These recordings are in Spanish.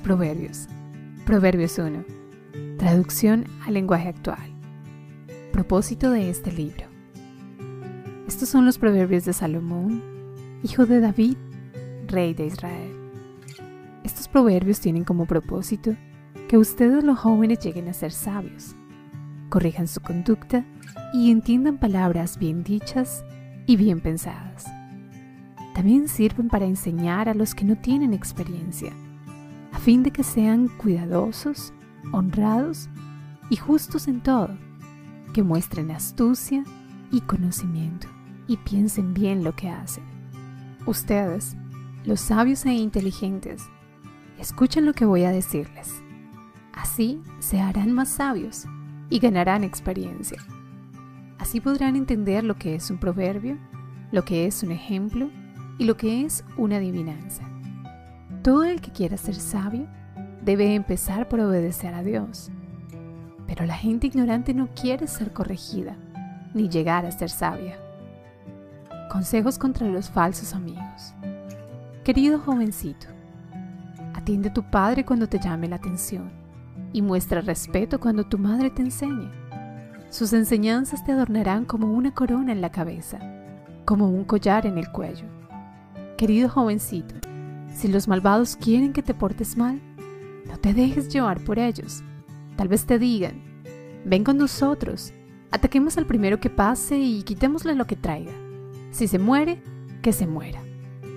Proverbios. Proverbios 1. Traducción al lenguaje actual. Propósito de este libro. Estos son los proverbios de Salomón, hijo de David, rey de Israel. Estos proverbios tienen como propósito que ustedes los jóvenes lleguen a ser sabios, corrijan su conducta y entiendan palabras bien dichas y bien pensadas. También sirven para enseñar a los que no tienen experiencia fin de que sean cuidadosos, honrados y justos en todo, que muestren astucia y conocimiento y piensen bien lo que hacen. Ustedes, los sabios e inteligentes, escuchen lo que voy a decirles. Así se harán más sabios y ganarán experiencia. Así podrán entender lo que es un proverbio, lo que es un ejemplo y lo que es una adivinanza. Todo el que quiera ser sabio debe empezar por obedecer a Dios. Pero la gente ignorante no quiere ser corregida ni llegar a ser sabia. Consejos contra los falsos amigos. Querido jovencito, atiende a tu padre cuando te llame la atención y muestra respeto cuando tu madre te enseñe. Sus enseñanzas te adornarán como una corona en la cabeza, como un collar en el cuello. Querido jovencito, si los malvados quieren que te portes mal, no te dejes llevar por ellos. Tal vez te digan, ven con nosotros, ataquemos al primero que pase y quitémosle lo que traiga. Si se muere, que se muera.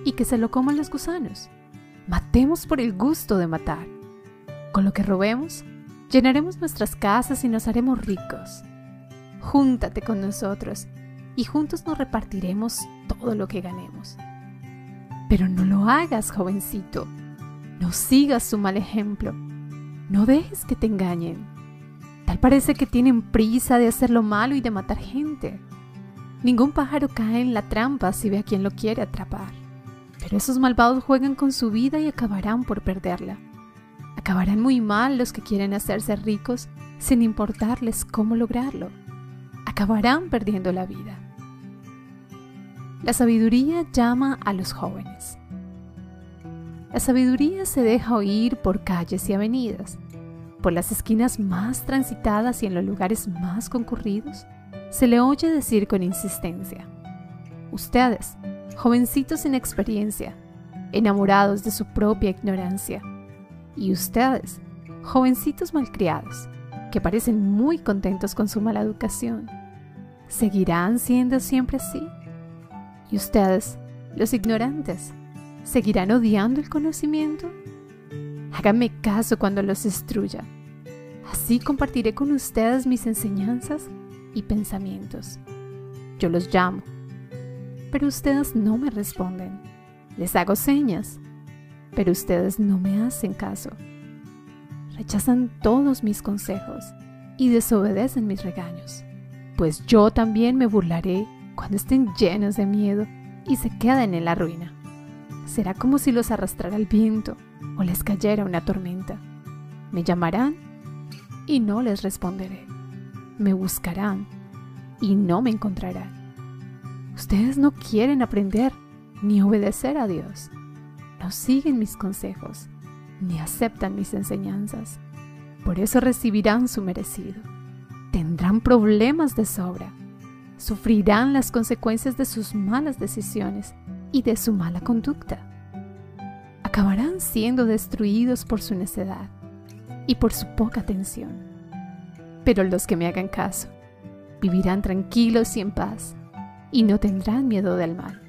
Y que se lo coman los gusanos. Matemos por el gusto de matar. Con lo que robemos, llenaremos nuestras casas y nos haremos ricos. Júntate con nosotros y juntos nos repartiremos todo lo que ganemos. Pero no lo hagas, jovencito. No sigas su mal ejemplo. No dejes que te engañen. Tal parece que tienen prisa de hacer lo malo y de matar gente. Ningún pájaro cae en la trampa si ve a quien lo quiere atrapar. Pero esos malvados juegan con su vida y acabarán por perderla. Acabarán muy mal los que quieren hacerse ricos sin importarles cómo lograrlo. Acabarán perdiendo la vida. La sabiduría llama a los jóvenes. La sabiduría se deja oír por calles y avenidas, por las esquinas más transitadas y en los lugares más concurridos. Se le oye decir con insistencia, ustedes, jovencitos sin experiencia, enamorados de su propia ignorancia, y ustedes, jovencitos malcriados, que parecen muy contentos con su mala educación, ¿seguirán siendo siempre así? ¿Y ustedes, los ignorantes, seguirán odiando el conocimiento? Háganme caso cuando los destruya. Así compartiré con ustedes mis enseñanzas y pensamientos. Yo los llamo, pero ustedes no me responden. Les hago señas, pero ustedes no me hacen caso. Rechazan todos mis consejos y desobedecen mis regaños, pues yo también me burlaré cuando estén llenos de miedo y se queden en la ruina. Será como si los arrastrara el viento o les cayera una tormenta. Me llamarán y no les responderé. Me buscarán y no me encontrarán. Ustedes no quieren aprender ni obedecer a Dios. No siguen mis consejos ni aceptan mis enseñanzas. Por eso recibirán su merecido. Tendrán problemas de sobra sufrirán las consecuencias de sus malas decisiones y de su mala conducta. Acabarán siendo destruidos por su necedad y por su poca atención. Pero los que me hagan caso vivirán tranquilos y en paz y no tendrán miedo del mal.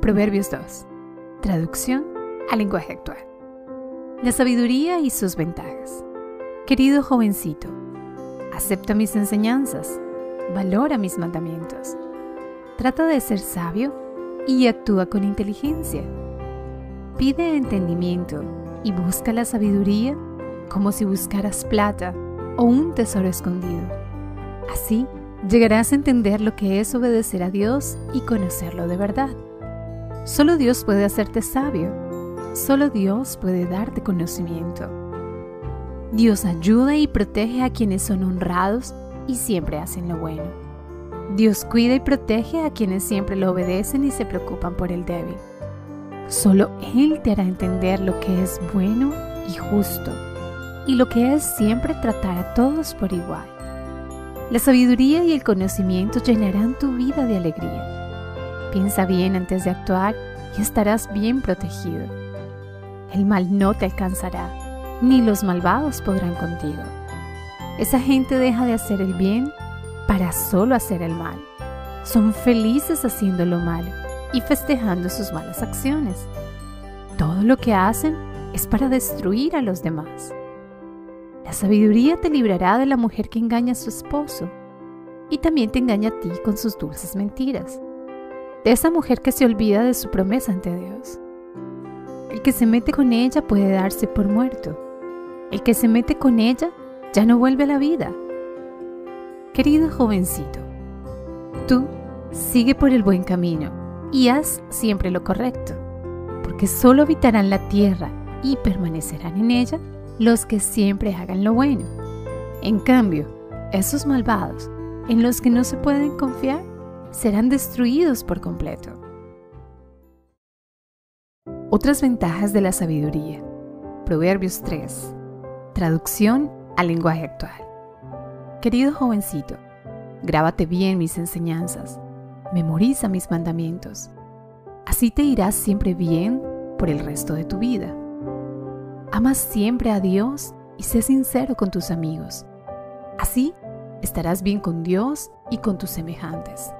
Proverbios 2. Traducción al lenguaje actual. La sabiduría y sus ventajas. Querido jovencito, acepta mis enseñanzas, valora mis mandamientos, trata de ser sabio y actúa con inteligencia. Pide entendimiento y busca la sabiduría como si buscaras plata o un tesoro escondido. Así llegarás a entender lo que es obedecer a Dios y conocerlo de verdad. Solo Dios puede hacerte sabio, solo Dios puede darte conocimiento. Dios ayuda y protege a quienes son honrados y siempre hacen lo bueno. Dios cuida y protege a quienes siempre lo obedecen y se preocupan por el débil. Solo Él te hará entender lo que es bueno y justo, y lo que es siempre tratar a todos por igual. La sabiduría y el conocimiento llenarán tu vida de alegría. Piensa bien antes de actuar y estarás bien protegido. El mal no te alcanzará, ni los malvados podrán contigo. Esa gente deja de hacer el bien para solo hacer el mal. Son felices haciendo lo malo y festejando sus malas acciones. Todo lo que hacen es para destruir a los demás. La sabiduría te librará de la mujer que engaña a su esposo y también te engaña a ti con sus dulces mentiras. De esa mujer que se olvida de su promesa ante Dios. El que se mete con ella puede darse por muerto. El que se mete con ella ya no vuelve a la vida. Querido jovencito, tú sigue por el buen camino y haz siempre lo correcto, porque solo habitarán la tierra y permanecerán en ella los que siempre hagan lo bueno. En cambio, esos malvados, en los que no se pueden confiar, serán destruidos por completo. Otras ventajas de la sabiduría. Proverbios 3. Traducción al lenguaje actual. Querido jovencito, grábate bien mis enseñanzas memoriza mis mandamientos. Así te irás siempre bien por el resto de tu vida. Ama siempre a Dios y sé sincero con tus amigos. Así estarás bien con Dios y con tus semejantes.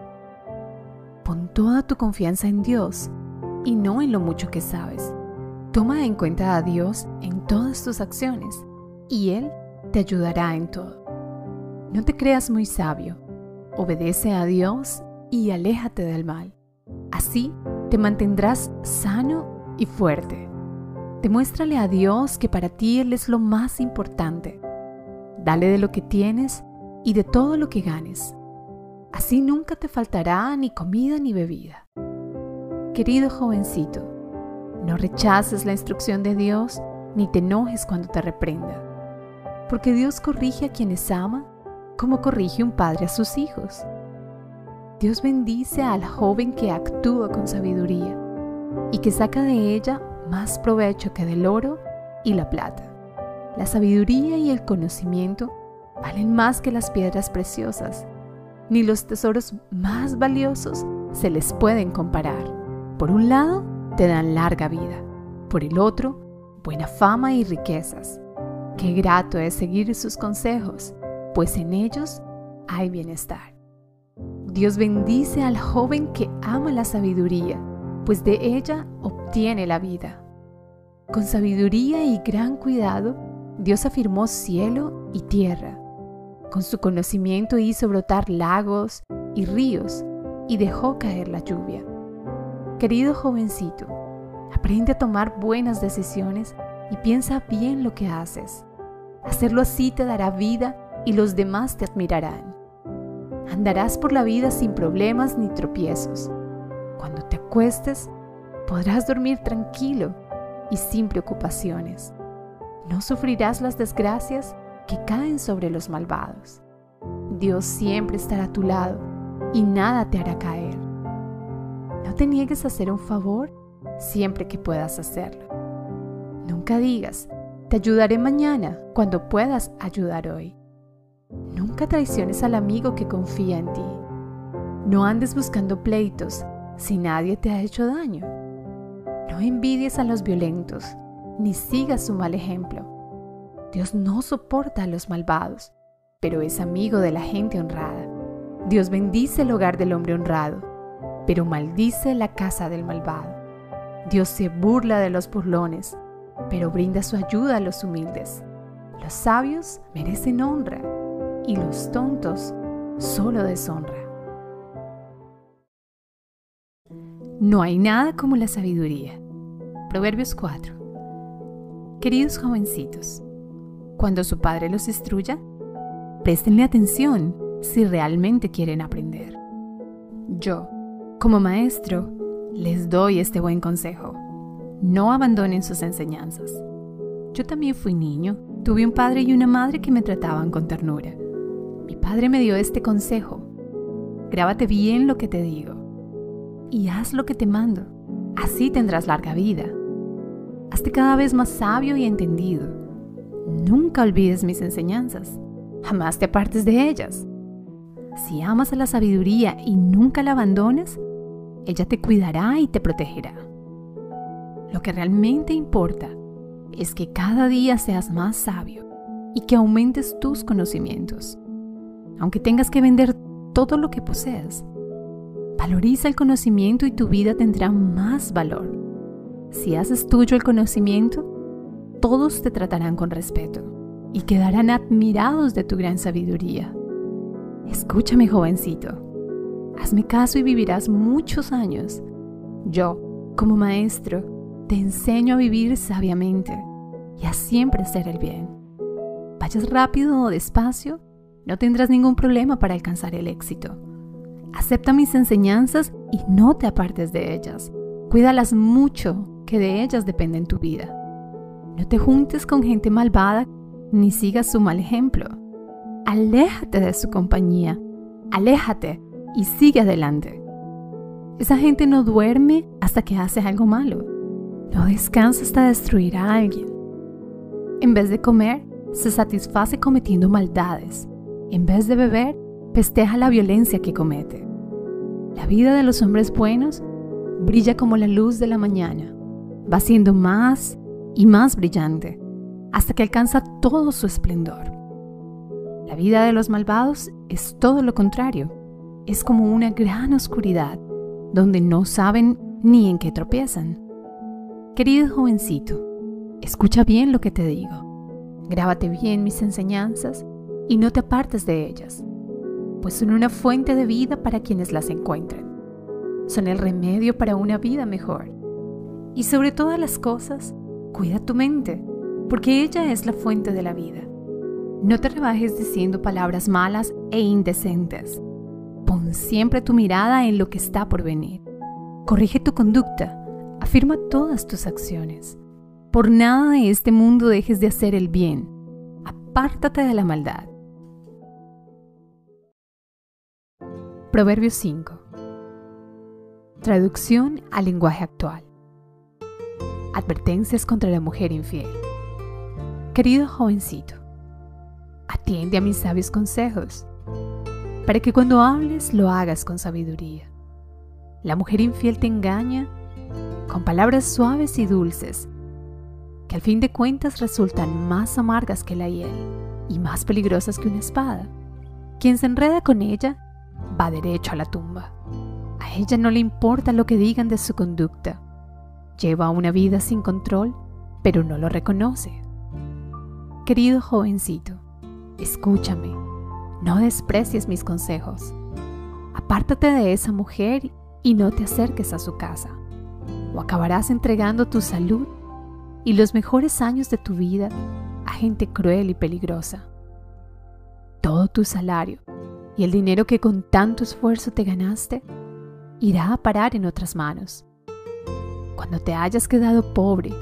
Pon toda tu confianza en Dios y no en lo mucho que sabes. Toma en cuenta a Dios en todas tus acciones y Él te ayudará en todo. No te creas muy sabio. Obedece a Dios y aléjate del mal. Así te mantendrás sano y fuerte. Demuéstrale a Dios que para ti Él es lo más importante. Dale de lo que tienes y de todo lo que ganes. Así nunca te faltará ni comida ni bebida. Querido jovencito, no rechaces la instrucción de Dios ni te enojes cuando te reprenda, porque Dios corrige a quienes ama como corrige un padre a sus hijos. Dios bendice al joven que actúa con sabiduría y que saca de ella más provecho que del oro y la plata. La sabiduría y el conocimiento valen más que las piedras preciosas, ni los tesoros más valiosos se les pueden comparar. Por un lado, te dan larga vida, por el otro, buena fama y riquezas. Qué grato es seguir sus consejos, pues en ellos hay bienestar. Dios bendice al joven que ama la sabiduría, pues de ella obtiene la vida. Con sabiduría y gran cuidado, Dios afirmó cielo y tierra. Con su conocimiento hizo brotar lagos y ríos y dejó caer la lluvia. Querido jovencito, aprende a tomar buenas decisiones y piensa bien lo que haces. Hacerlo así te dará vida y los demás te admirarán. Andarás por la vida sin problemas ni tropiezos. Cuando te acuestes, podrás dormir tranquilo y sin preocupaciones. No sufrirás las desgracias que caen sobre los malvados. Dios siempre estará a tu lado y nada te hará caer. No te niegues a hacer un favor siempre que puedas hacerlo. Nunca digas, te ayudaré mañana cuando puedas ayudar hoy. Nunca traiciones al amigo que confía en ti. No andes buscando pleitos si nadie te ha hecho daño. No envidies a los violentos, ni sigas su mal ejemplo. Dios no soporta a los malvados, pero es amigo de la gente honrada. Dios bendice el hogar del hombre honrado, pero maldice la casa del malvado. Dios se burla de los burlones, pero brinda su ayuda a los humildes. Los sabios merecen honra y los tontos solo deshonra. No hay nada como la sabiduría. Proverbios 4. Queridos jovencitos, cuando su padre los instruya, préstenle atención si realmente quieren aprender. Yo, como maestro, les doy este buen consejo. No abandonen sus enseñanzas. Yo también fui niño, tuve un padre y una madre que me trataban con ternura mi padre me dio este consejo. Grábate bien lo que te digo y haz lo que te mando. Así tendrás larga vida. Hazte cada vez más sabio y entendido. Nunca olvides mis enseñanzas. Jamás te apartes de ellas. Si amas a la sabiduría y nunca la abandonas, ella te cuidará y te protegerá. Lo que realmente importa es que cada día seas más sabio y que aumentes tus conocimientos. Aunque tengas que vender todo lo que poseas, valoriza el conocimiento y tu vida tendrá más valor. Si haces tuyo el conocimiento, todos te tratarán con respeto y quedarán admirados de tu gran sabiduría. Escúchame, jovencito. Hazme caso y vivirás muchos años. Yo, como maestro, te enseño a vivir sabiamente y a siempre hacer el bien. Vayas rápido o despacio, no tendrás ningún problema para alcanzar el éxito. Acepta mis enseñanzas y no te apartes de ellas. Cuídalas mucho, que de ellas depende tu vida. No te juntes con gente malvada ni sigas su mal ejemplo. Aléjate de su compañía. Aléjate y sigue adelante. Esa gente no duerme hasta que hace algo malo. No descansa hasta destruir a alguien. En vez de comer, se satisface cometiendo maldades. En vez de beber, festeja la violencia que comete. La vida de los hombres buenos brilla como la luz de la mañana. Va siendo más y más brillante hasta que alcanza todo su esplendor. La vida de los malvados es todo lo contrario. Es como una gran oscuridad donde no saben ni en qué tropiezan. Querido jovencito, escucha bien lo que te digo. Grábate bien mis enseñanzas y no te apartes de ellas, pues son una fuente de vida para quienes las encuentren. Son el remedio para una vida mejor. Y sobre todas las cosas, cuida tu mente, porque ella es la fuente de la vida. No te rebajes diciendo palabras malas e indecentes. Pon siempre tu mirada en lo que está por venir. Corrige tu conducta. Afirma todas tus acciones. Por nada de este mundo dejes de hacer el bien. Apártate de la maldad. Proverbios 5. Traducción al lenguaje actual. Advertencias contra la mujer infiel. Querido jovencito, atiende a mis sabios consejos, para que cuando hables lo hagas con sabiduría. La mujer infiel te engaña con palabras suaves y dulces, que al fin de cuentas resultan más amargas que la hiel y más peligrosas que una espada. Quien se enreda con ella va derecho a la tumba. A ella no le importa lo que digan de su conducta. Lleva una vida sin control, pero no lo reconoce. Querido jovencito, escúchame, no desprecies mis consejos. Apártate de esa mujer y no te acerques a su casa, o acabarás entregando tu salud y los mejores años de tu vida a gente cruel y peligrosa. Todo tu salario y el dinero que con tanto esfuerzo te ganaste irá a parar en otras manos. Cuando te hayas quedado pobre,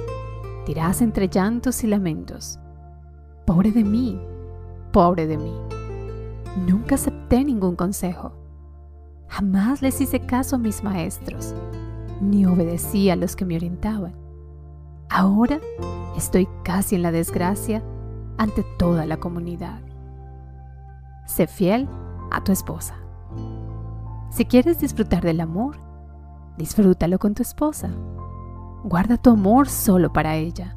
dirás entre llantos y lamentos, Pobre de mí, pobre de mí. Nunca acepté ningún consejo. Jamás les hice caso a mis maestros, ni obedecí a los que me orientaban. Ahora estoy casi en la desgracia ante toda la comunidad. Sé fiel a tu esposa. Si quieres disfrutar del amor, disfrútalo con tu esposa. Guarda tu amor solo para ella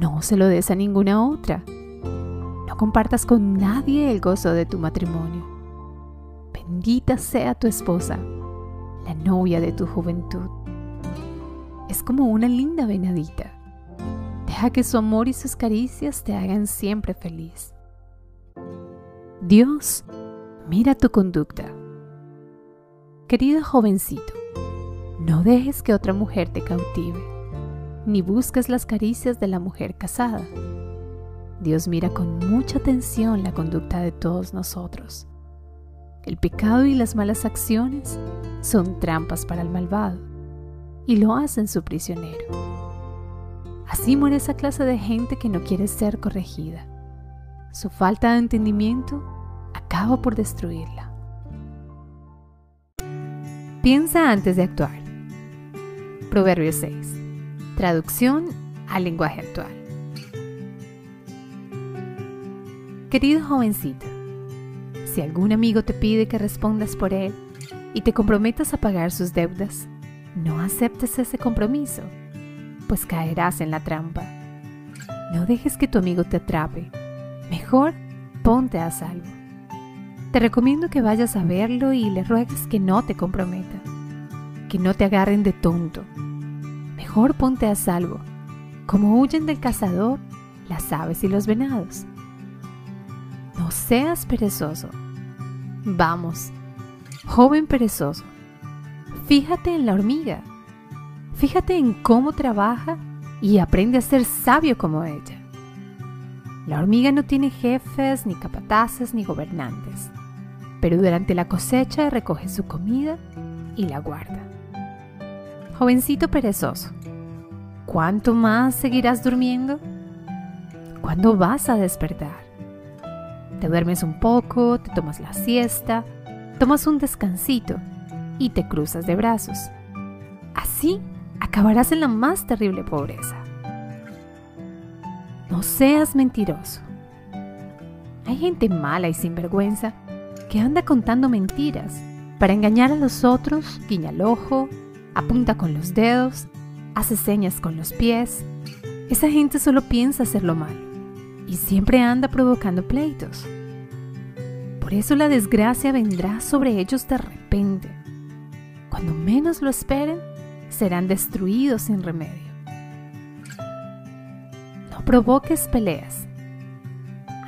no se lo des a ninguna otra. No compartas con nadie el gozo de tu matrimonio. Bendita sea tu esposa, la novia de tu juventud. Es como una linda venadita. Deja que su amor y sus caricias te hagan siempre feliz. Dios mira tu conducta. Querido jovencito, no dejes que otra mujer te cautive ni busques las caricias de la mujer casada. Dios mira con mucha atención la conducta de todos nosotros. El pecado y las malas acciones son trampas para el malvado y lo hacen su prisionero. Así muere esa clase de gente que no quiere ser corregida. Su falta de entendimiento acaba por destruirla. Piensa antes de actuar. Proverbio 6. Traducción al lenguaje actual. Querido jovencito, si algún amigo te pide que respondas por él y te comprometas a pagar sus deudas, no aceptes ese compromiso, pues caerás en la trampa. No dejes que tu amigo te atrape. Mejor ponte a salvo. Te recomiendo que vayas a verlo y le ruegues que no te comprometa, que no te agarren de tonto. Mejor ponte a salvo, como huyen del cazador las aves y los venados. Seas perezoso. Vamos, joven perezoso, fíjate en la hormiga, fíjate en cómo trabaja y aprende a ser sabio como ella. La hormiga no tiene jefes, ni capataces, ni gobernantes pero durante la cosecha recoge su comida y la guarda. Jovencito perezoso, ¿cuánto más seguirás durmiendo? ¿Cuándo vas a despertar? Te duermes un poco, te tomas la siesta, tomas un descansito y te cruzas de brazos. Así acabarás en la más terrible pobreza. No seas mentiroso. Hay gente mala y sinvergüenza que anda contando mentiras para engañar a los otros, guiña el ojo, apunta con los dedos, hace señas con los pies. Esa gente solo piensa hacer lo malo y siempre anda provocando pleitos. Por eso la desgracia vendrá sobre ellos de repente. Cuando menos lo esperen, serán destruidos sin remedio. No provoques peleas.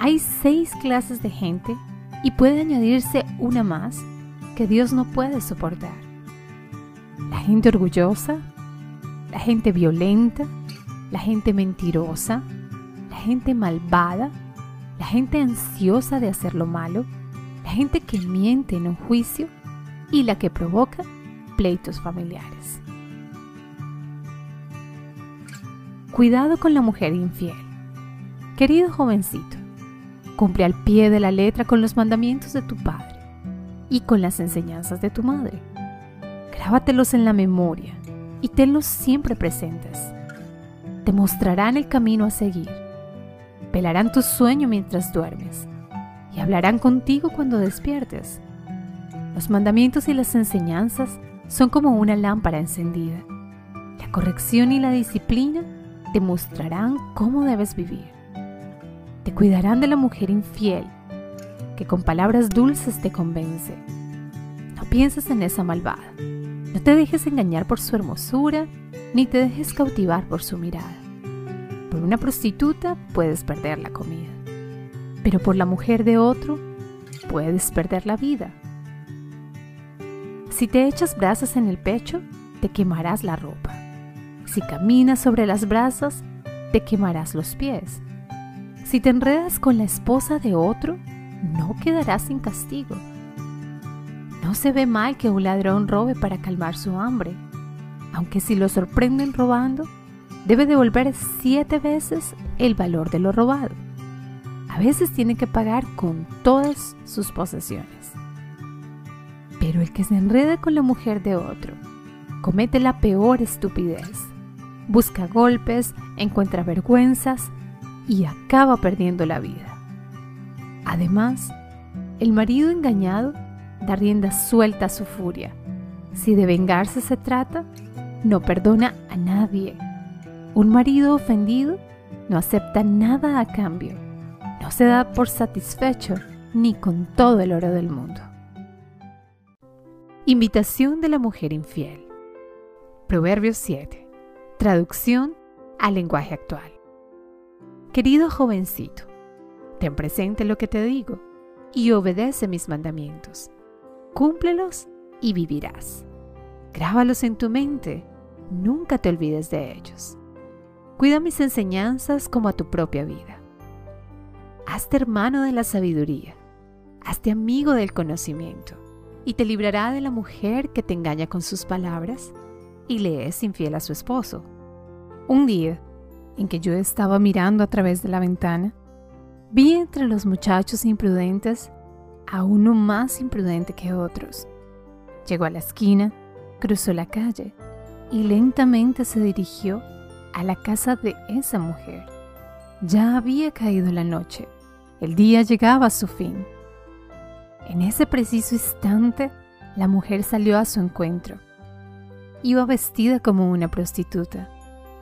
Hay seis clases de gente y puede añadirse una más que Dios no puede soportar. La gente orgullosa, la gente violenta, la gente mentirosa, la gente malvada, la gente ansiosa de hacer lo malo, la gente que miente en un juicio y la que provoca pleitos familiares. Cuidado con la mujer infiel. Querido jovencito, Cumple al pie de la letra con los mandamientos de tu padre y con las enseñanzas de tu madre. Grábatelos en la memoria y tenlos siempre presentes. Te mostrarán el camino a seguir. Velarán tu sueño mientras duermes y hablarán contigo cuando despiertes. Los mandamientos y las enseñanzas son como una lámpara encendida. La corrección y la disciplina te mostrarán cómo debes vivir. Te cuidarán de la mujer infiel, que con palabras dulces te convence. No pienses en esa malvada. No te dejes engañar por su hermosura, ni te dejes cautivar por su mirada. Por una prostituta puedes perder la comida, pero por la mujer de otro puedes perder la vida. Si te echas brasas en el pecho, te quemarás la ropa. Si caminas sobre las brasas, te quemarás los pies. Si te enredas con la esposa de otro, no quedarás sin castigo. No se ve mal que un ladrón robe para calmar su hambre, aunque si lo sorprenden robando, debe devolver siete veces el valor de lo robado. A veces tiene que pagar con todas sus posesiones. Pero el que se enreda con la mujer de otro comete la peor estupidez. Busca golpes, encuentra vergüenzas y acaba perdiendo la vida. Además, el marido engañado da rienda suelta a su furia. Si de vengarse se trata, no perdona a nadie. Un marido ofendido no acepta nada a cambio. No se da por satisfecho ni con todo el oro del mundo. Invitación de la mujer infiel. Proverbios 7. Traducción al lenguaje actual. Querido jovencito, ten presente lo que te digo y obedece mis mandamientos. Cúmplelos y vivirás. Grábalos en tu mente, nunca te olvides de ellos. Cuida mis enseñanzas como a tu propia vida. Hazte hermano de la sabiduría, hazte amigo del conocimiento, y te librará de la mujer que te engaña con sus palabras y le es infiel a su esposo. Un día, en que yo estaba mirando a través de la ventana, vi entre los muchachos imprudentes a uno más imprudente que otros. Llegó a la esquina, cruzó la calle y lentamente se dirigió a la casa de esa mujer. Ya había caído la noche, el día llegaba a su fin. En ese preciso instante, la mujer salió a su encuentro. Iba vestida como una prostituta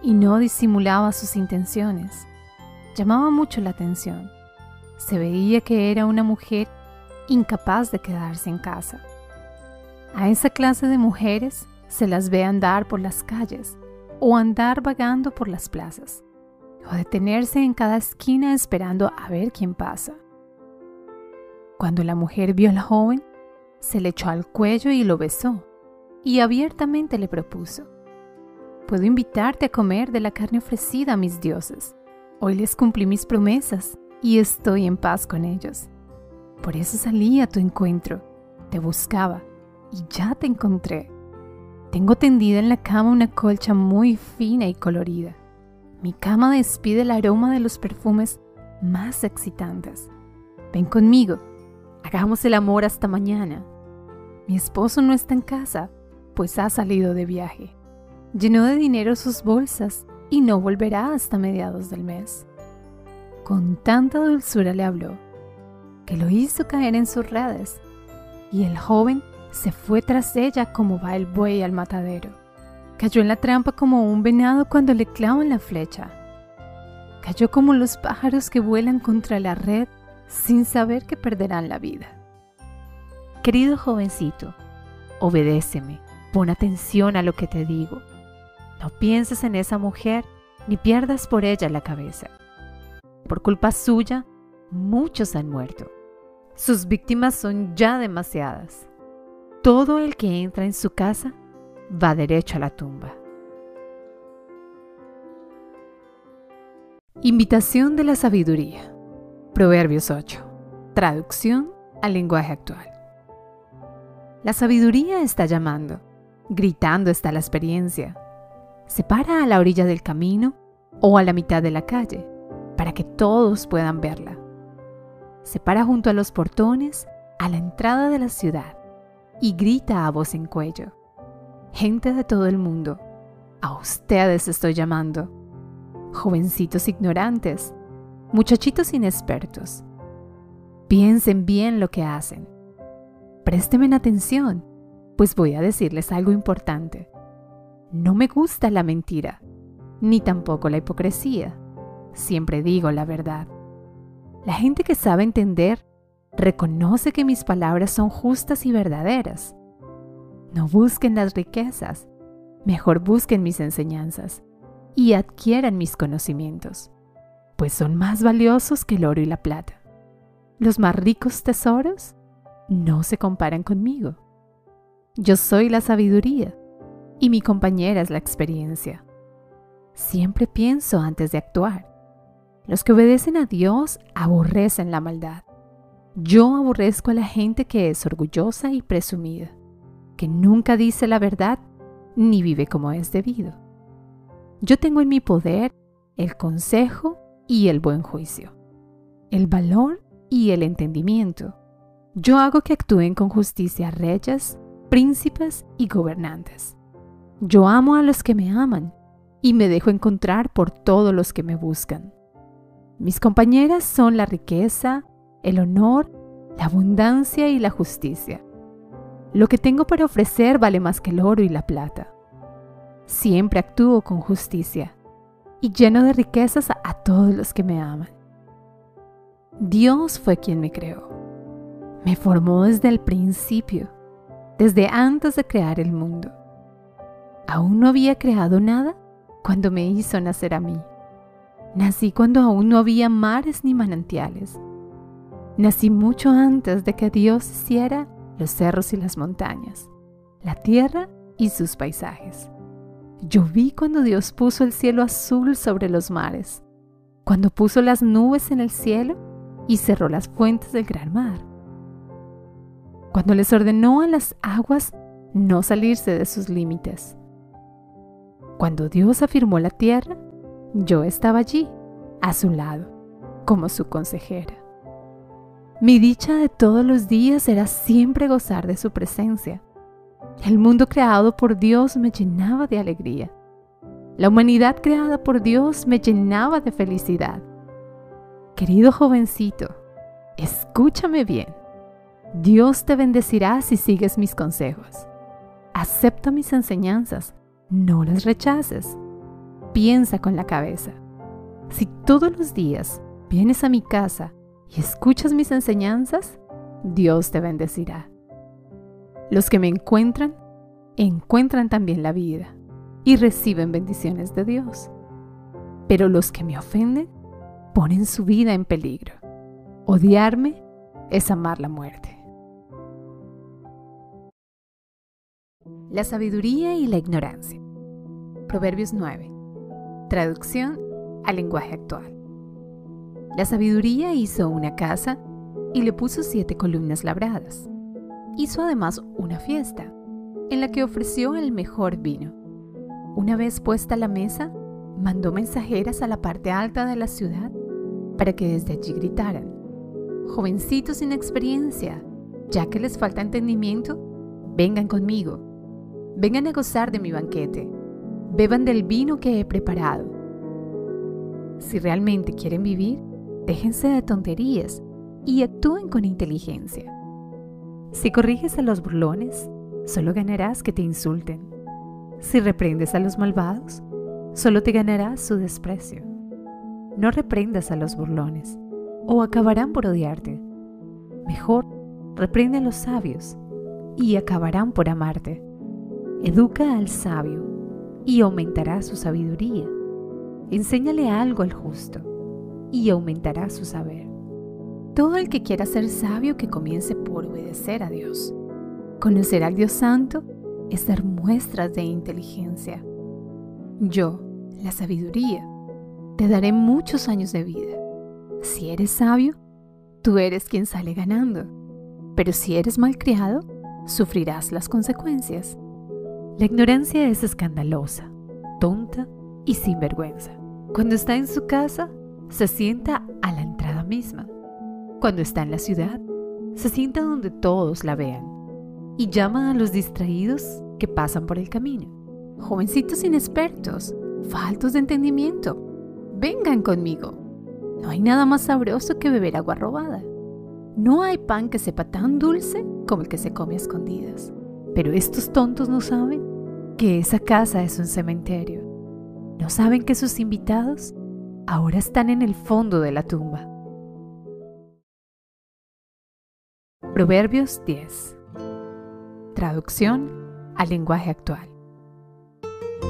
y no disimulaba sus intenciones. Llamaba mucho la atención. Se veía que era una mujer incapaz de quedarse en casa. A esa clase de mujeres se las ve andar por las calles o andar vagando por las plazas o detenerse en cada esquina esperando a ver quién pasa. Cuando la mujer vio al joven, se le echó al cuello y lo besó, y abiertamente le propuso, puedo invitarte a comer de la carne ofrecida a mis dioses. Hoy les cumplí mis promesas y estoy en paz con ellos. Por eso salí a tu encuentro, te buscaba y ya te encontré. Tengo tendida en la cama una colcha muy fina y colorida. Mi cama despide el aroma de los perfumes más excitantes. Ven conmigo, hagamos el amor hasta mañana. Mi esposo no está en casa, pues ha salido de viaje. Llenó de dinero sus bolsas y no volverá hasta mediados del mes. Con tanta dulzura le habló, que lo hizo caer en sus redes, y el joven se fue tras ella como va el buey al matadero. Cayó en la trampa como un venado cuando le clavan la flecha. Cayó como los pájaros que vuelan contra la red sin saber que perderán la vida. Querido jovencito, obedéceme, pon atención a lo que te digo. No pienses en esa mujer ni pierdas por ella la cabeza. Por culpa suya, muchos han muerto. Sus víctimas son ya demasiadas. Todo el que entra en su casa va derecho a la tumba. Invitación de la sabiduría. Proverbios 8. Traducción al lenguaje actual. La sabiduría está llamando, gritando está la experiencia, se para a la orilla del camino o a la mitad de la calle para que todos puedan verla. Se para junto a los portones a la entrada de la ciudad y grita a voz en cuello. Gente de todo el mundo, a ustedes estoy llamando. Jovencitos ignorantes, muchachitos inexpertos. Piensen bien lo que hacen. Présteme atención, pues voy a decirles algo importante. No me gusta la mentira, ni tampoco la hipocresía. Siempre digo la verdad. La gente que sabe entender reconoce que mis palabras son justas y verdaderas. No busquen las riquezas, mejor busquen mis enseñanzas y adquieran mis conocimientos, pues son más valiosos que el oro y la plata. Los más ricos tesoros no se comparan conmigo. Yo soy la sabiduría y mi compañera es la experiencia. Siempre pienso antes de actuar. Los que obedecen a Dios aborrecen la maldad. Yo aborrezco a la gente que es orgullosa y presumida, que nunca dice la verdad ni vive como es debido. Yo tengo en mi poder el consejo y el buen juicio, el valor y el entendimiento. Yo hago que actúen con justicia reyes, príncipes y gobernantes. Yo amo a los que me aman y me dejo encontrar por todos los que me buscan. Mis compañeras son la riqueza, el honor, la abundancia y la justicia. Lo que tengo para ofrecer vale más que el oro y la plata. Siempre actúo con justicia y lleno de riquezas a todos los que me aman. Dios fue quien me creó. Me formó desde el principio, desde antes de crear el mundo aún no había creado nada cuando me hizo nacer a mí. Nací cuando aún no había mares ni manantiales. Nací mucho antes de que Dios hiciera los cerros y las montañas, la tierra y sus paisajes. Yo vi cuando Dios puso el cielo azul sobre los mares, cuando puso las nubes en el cielo y cerró las fuentes del gran mar, cuando les ordenó a las aguas no salirse de sus límites, cuando Dios afirmó la tierra, yo estaba allí, a su lado, como su consejera. Mi dicha de todos los días era siempre gozar de su presencia, El mundo creado por Dios me llenaba de alegría. La humanidad creada por Dios me llenaba de felicidad. Querido jovencito, escúchame bien. Dios te bendecirá si sigues mis consejos. Acepta mis enseñanzas, no las rechaces. Piensa con la cabeza. Si todos los días vienes a mi casa y escuchas mis enseñanzas, Dios te bendecirá. Los que me encuentran, encuentran también la vida y reciben bendiciones de Dios. Pero los que me ofenden, ponen su vida en peligro. Odiarme es amar la muerte. La sabiduría y la ignorancia. Proverbios 9. Traducción al lenguaje actual. La sabiduría hizo una casa y le puso siete columnas labradas. Hizo además una fiesta, en la que ofreció el mejor vino. Una vez puesta la mesa, mandó mensajeras a la parte alta de la ciudad para que desde allí gritaran, jovencitos sin experiencia, ya que les falta entendimiento, vengan conmigo, vengan a gozar de mi banquete, beban del vino que he preparado. Si realmente quieren vivir, déjense de tonterías y actúen con inteligencia. Si corriges a los burlones, solo ganarás que te insulten. Si reprendes a los malvados, solo te ganarás su desprecio. No reprendas a los burlones, o acabarán por odiarte. Mejor, reprende a los sabios, y acabarán por amarte. Educa al sabio, y aumentará su sabiduría. Enséñale algo al justo, y aumentará su saber. Todo el que quiera ser sabio que comience por obedecer a Dios. Conocer al Dios Santo es dar muestras de inteligencia. Yo, la sabiduría, te daré muchos años de vida. Si eres sabio, tú eres quien sale ganando. Pero si eres malcriado, sufrirás las consecuencias. La ignorancia es escandalosa, tonta y sin vergüenza. Cuando está en su casa, se sienta a la entrada misma. Cuando está en la ciudad, se sienta donde todos la vean y llama a los distraídos que pasan por el camino. Jovencitos inexpertos, faltos de entendimiento, vengan conmigo. No hay nada más sabroso que beber agua robada. No hay pan que sepa tan dulce como el que se come a escondidas. Pero estos tontos no saben que esa casa es un cementerio. No saben que sus invitados ahora están en el fondo de la tumba. Proverbios 10 Traducción al lenguaje actual.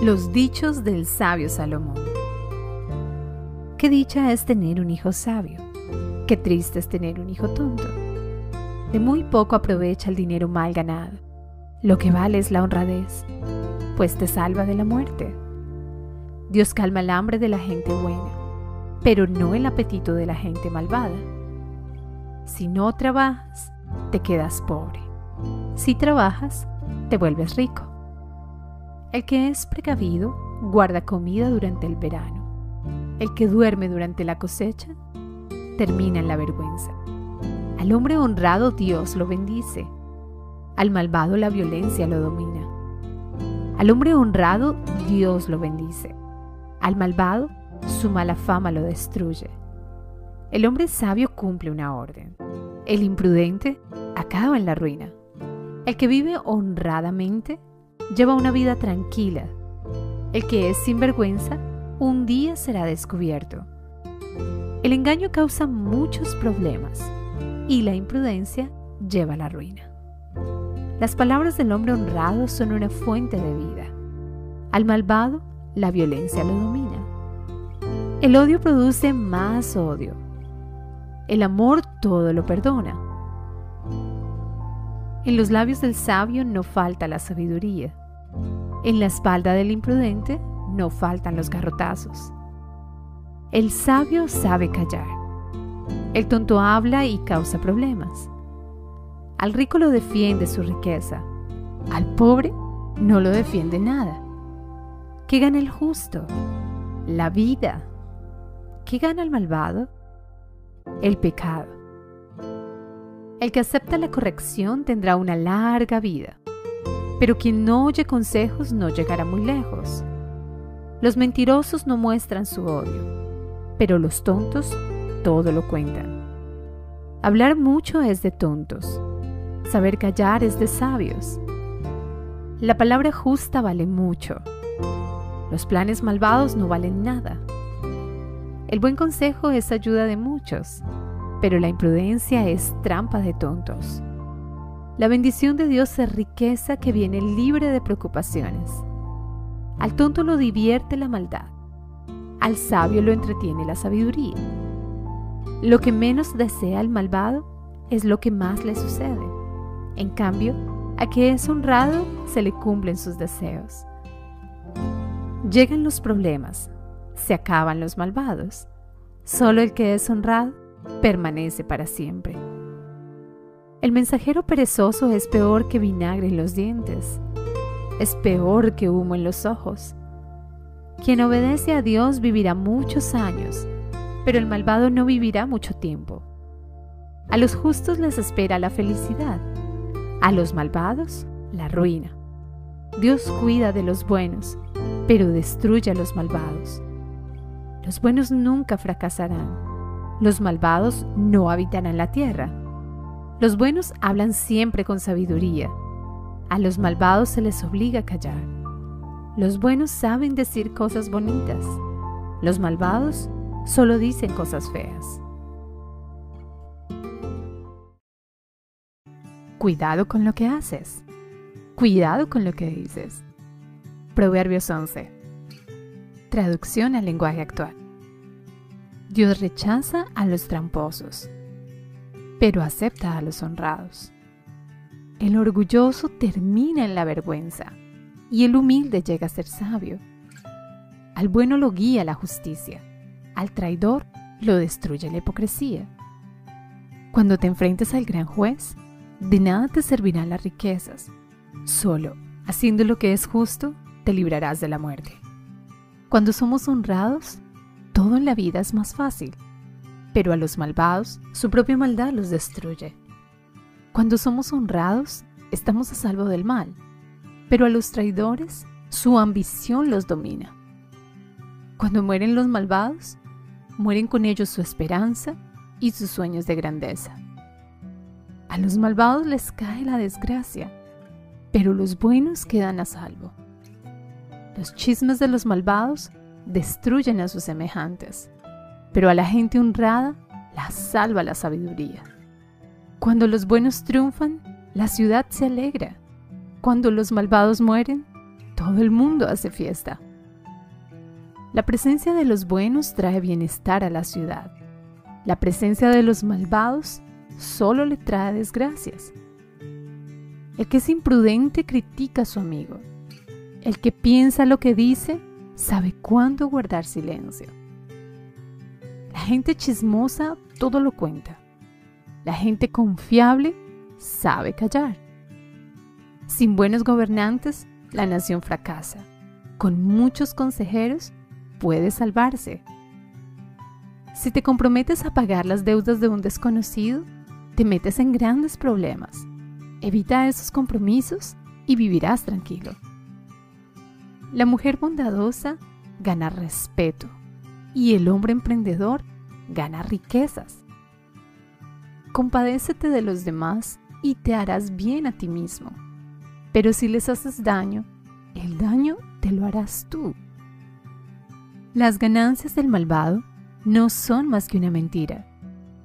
Los dichos del sabio Salomón. Qué dicha es tener un hijo sabio. Qué triste es tener un hijo tonto. De muy poco aprovecha el dinero mal ganado. Lo que vale es la honradez, pues te salva de la muerte. Dios calma el hambre de la gente buena, pero no el apetito de la gente malvada. Si no trabajas, te quedas pobre. Si trabajas, te vuelves rico. El que es precavido guarda comida durante el verano. El que duerme durante la cosecha termina en la vergüenza. Al hombre honrado Dios lo bendice. Al malvado la violencia lo domina. Al hombre honrado Dios lo bendice. Al malvado su mala fama lo destruye. El hombre sabio cumple una orden. El imprudente acaba en la ruina. El que vive honradamente lleva una vida tranquila. El que es sinvergüenza un día será descubierto. El engaño causa muchos problemas y la imprudencia lleva a la ruina. Las palabras del hombre honrado son una fuente de vida. Al malvado, la violencia lo domina. El odio produce más odio. El amor todo lo perdona. En los labios del sabio no falta la sabiduría. En la espalda del imprudente no faltan los garrotazos. El sabio sabe callar. El tonto habla y causa problemas. Al rico lo defiende su riqueza. Al pobre no lo defiende nada. ¿Qué gana el justo? La vida. ¿Qué gana el malvado? El pecado. El que acepta la corrección tendrá una larga vida. pero quien no oye consejos no llegará muy lejos. Los mentirosos no muestran su odio, pero los tontos todo lo cuentan. Hablar mucho es de tontos, saber callar es de sabios. La palabra justa vale mucho. Los planes malvados no valen nada. El buen consejo es ayuda de muchos, pero la imprudencia es trampa de tontos. La bendición de Dios es riqueza que viene libre de preocupaciones. Al tonto lo divierte la maldad, al sabio lo entretiene la sabiduría. Lo que menos desea el malvado es lo que más le sucede. En cambio, a que es honrado se le cumplen sus deseos. Llegan los problemas, se acaban los malvados. Solo el que es honrado permanece para siempre. El mensajero perezoso es peor que vinagre en los dientes, es peor que humo en los ojos. Quien obedece a Dios vivirá muchos años, pero el malvado no vivirá mucho tiempo. A los justos les espera la felicidad, a los malvados la ruina. Dios cuida de los buenos, pero destruye a los malvados. Los buenos nunca fracasarán, los malvados no habitarán la tierra. Los buenos hablan siempre con sabiduría. A los malvados se les obliga a callar. Los buenos saben decir cosas bonitas. Los malvados solo dicen cosas feas. Cuidado con lo que haces. Cuidado con lo que dices. Proverbios 11. Traducción al lenguaje actual. Dios rechaza a los tramposos pero acepta a los honrados. El orgulloso termina en la vergüenza y el humilde llega a ser sabio. Al bueno lo guía la justicia, al traidor lo destruye la hipocresía. Cuando te enfrentes al gran juez, de nada te servirán las riquezas. Solo, haciendo lo que es justo, te librarás de la muerte. Cuando somos honrados, todo en la vida es más fácil pero a los malvados su propia maldad los destruye. Cuando somos honrados, estamos a salvo del mal, pero a los traidores su ambición los domina. Cuando mueren los malvados, mueren con ellos su esperanza y sus sueños de grandeza. A los malvados les cae la desgracia, pero los buenos quedan a salvo. Los chismes de los malvados destruyen a sus semejantes pero a la gente honrada la salva la sabiduría. Cuando los buenos triunfan, la ciudad se alegra. Cuando los malvados mueren, todo el mundo hace fiesta. La presencia de los buenos trae bienestar a la ciudad. La presencia de los malvados solo le trae desgracias. El que es imprudente critica a su amigo. El que piensa lo que dice sabe cuándo guardar silencio. La gente chismosa todo lo cuenta. La gente confiable sabe callar. Sin buenos gobernantes, la nación fracasa. Con muchos consejeros, puede salvarse. Si te comprometes a pagar las deudas de un desconocido, te metes en grandes problemas. Evita esos compromisos y vivirás tranquilo. La mujer bondadosa gana respeto y el hombre emprendedor gana riquezas. Compadécete de los demás y te harás bien a ti mismo. Pero si les haces daño, el daño te lo harás tú. Las ganancias del malvado no son más que una mentira.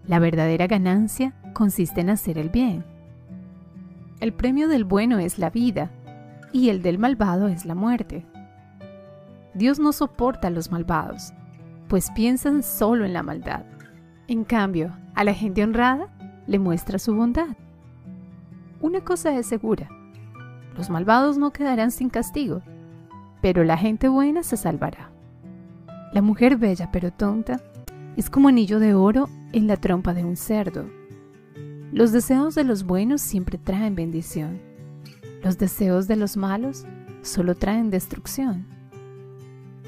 La verdadera ganancia consiste en hacer el bien. El premio del bueno es la vida y el del malvado es la muerte. Dios no soporta a los malvados, pues piensan solo en la maldad. En cambio, a la gente honrada le muestra su bondad. Una cosa es segura, los malvados no quedarán sin castigo, pero la gente buena se salvará. La mujer bella pero tonta es como anillo de oro en la trompa de un cerdo. Los deseos de los buenos siempre traen bendición. Los deseos de los malos solo traen destrucción.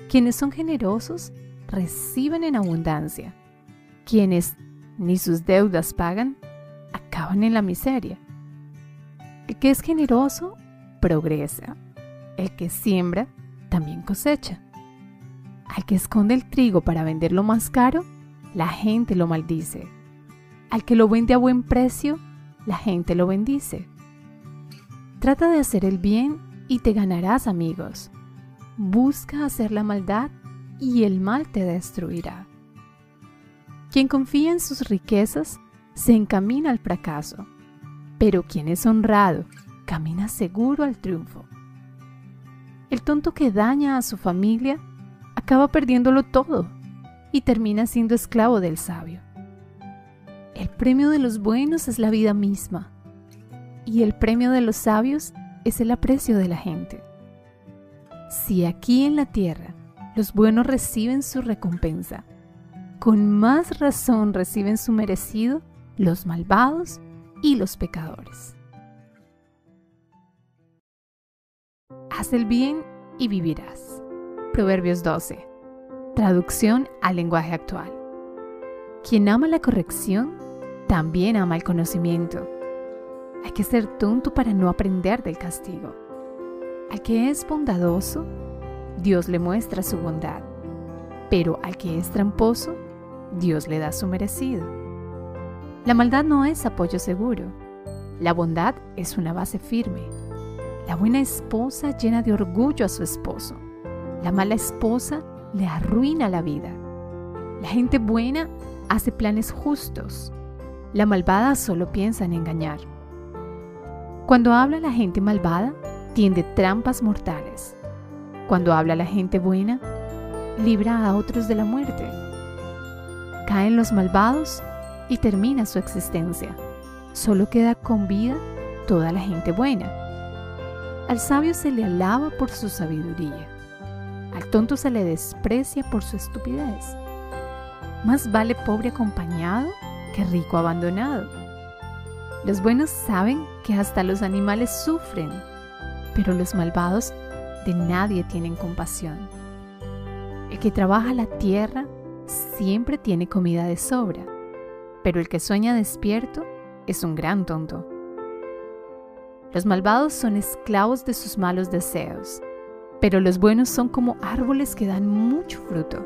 Quienes son generosos reciben en abundancia. Quienes ni sus deudas pagan, acaban en la miseria. El que es generoso progresa. El que siembra, también cosecha. Al que esconde el trigo para venderlo más caro, la gente lo maldice. Al que lo vende a buen precio, la gente lo bendice. Trata de hacer el bien y te ganarás amigos. Busca hacer la maldad y el mal te destruirá. Quien confía en sus riquezas se encamina al fracaso, pero quien es honrado camina seguro al triunfo. El tonto que daña a su familia acaba perdiéndolo todo y termina siendo esclavo del sabio. El premio de los buenos es la vida misma y el premio de los sabios es el aprecio de la gente. Si aquí en la tierra los buenos reciben su recompensa, con más razón reciben su merecido los malvados y los pecadores. Haz el bien y vivirás. Proverbios 12. Traducción al lenguaje actual. Quien ama la corrección, también ama el conocimiento. Hay que ser tonto para no aprender del castigo. Al que es bondadoso, Dios le muestra su bondad, pero al que es tramposo, Dios le da su merecido. La maldad no es apoyo seguro, la bondad es una base firme. La buena esposa llena de orgullo a su esposo. La mala esposa le arruina la vida. La gente buena hace planes justos. La malvada solo piensa en engañar. Cuando habla la gente malvada, tiende trampas mortales. Cuando habla la gente buena, libra a otros de la muerte. Caen los malvados y termina su existencia. Solo queda con vida toda la gente buena. Al sabio se le alaba por su sabiduría. Al tonto se le desprecia por su estupidez. Más vale pobre acompañado que rico abandonado. Los buenos saben que hasta los animales sufren, pero los malvados de nadie tienen compasión. El que trabaja la tierra siempre tiene comida de sobra, pero el que sueña despierto es un gran tonto. Los malvados son esclavos de sus malos deseos, pero los buenos son como árboles que dan mucho fruto.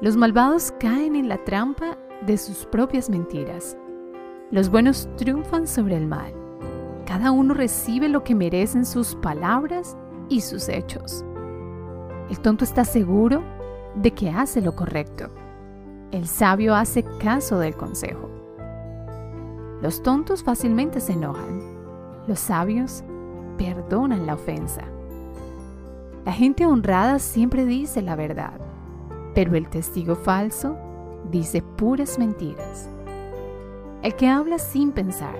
Los malvados caen en la trampa de sus propias mentiras. Los buenos triunfan sobre el mal. Cada uno recibe lo que merecen sus palabras y sus hechos. El tonto está seguro de que hace lo correcto. El sabio hace caso del consejo. Los tontos fácilmente se enojan. Los sabios perdonan la ofensa. La gente honrada siempre dice la verdad, pero el testigo falso dice puras mentiras. El que habla sin pensar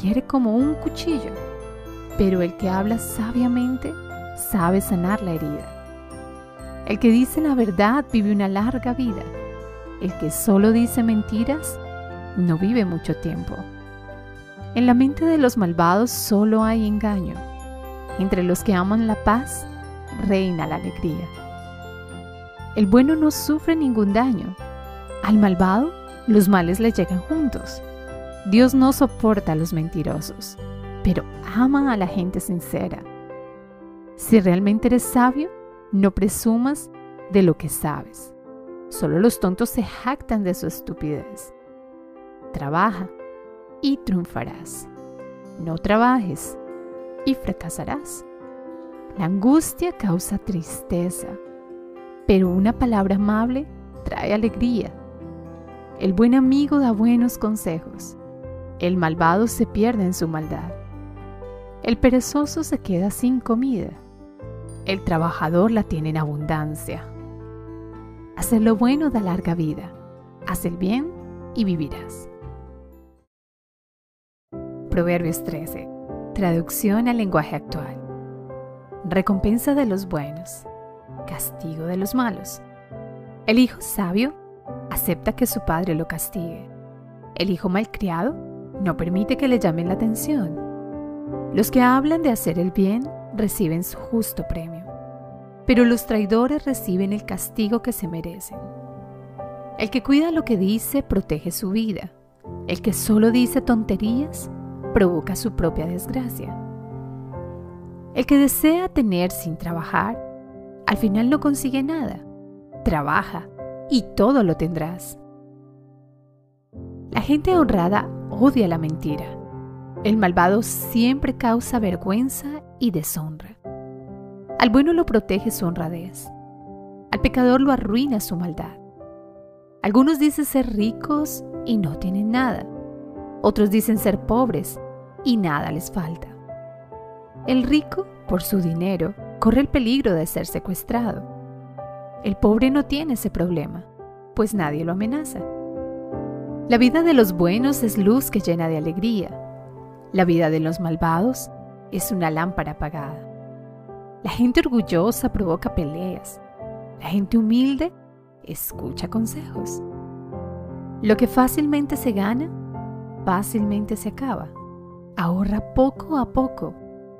quiere como un cuchillo, pero el que habla sabiamente sabe sanar la herida. El que dice la verdad vive una larga vida. El que solo dice mentiras no vive mucho tiempo. En la mente de los malvados solo hay engaño. Entre los que aman la paz reina la alegría. El bueno no sufre ningún daño. Al malvado, los males le llegan juntos. Dios no soporta a los mentirosos, pero ama a la gente sincera. Si realmente eres sabio, no presumas de lo que sabes. Solo los tontos se jactan de su estupidez. Trabaja y triunfarás. No trabajes y fracasarás. La angustia causa tristeza, pero una palabra amable trae alegría. El buen amigo da buenos consejos. El malvado se pierde en su maldad. El perezoso se queda sin comida. El trabajador la tiene en abundancia. Hacer lo bueno da larga vida. Haz el bien y vivirás. Proverbios 13. Traducción al lenguaje actual recompensa de los buenos, castigo de los malos. El hijo sabio acepta que su padre lo castigue. El hijo malcriado no permite que le llamen la atención. Los que hablan de hacer el bien reciben su justo premio, pero los traidores reciben el castigo que se merecen. El que cuida lo que dice protege su vida. El que solo dice tonterías provoca su propia desgracia. El que desea tener sin trabajar, al final no consigue nada. Trabaja y todo lo tendrás. La gente honrada odia la mentira. El malvado siempre causa vergüenza y deshonra. Al bueno lo protege su honradez. Al pecador lo arruina su maldad. Algunos dicen ser ricos y no tienen nada. Otros dicen ser pobres y nada les falta. El rico, por su dinero, corre el peligro de ser secuestrado. El pobre no tiene ese problema, pues nadie lo amenaza. La vida de los buenos es luz que llena de alegría. La vida de los malvados es una lámpara apagada. La gente orgullosa provoca peleas. La gente humilde escucha consejos. Lo que fácilmente se gana, fácilmente se acaba. Ahorra poco a poco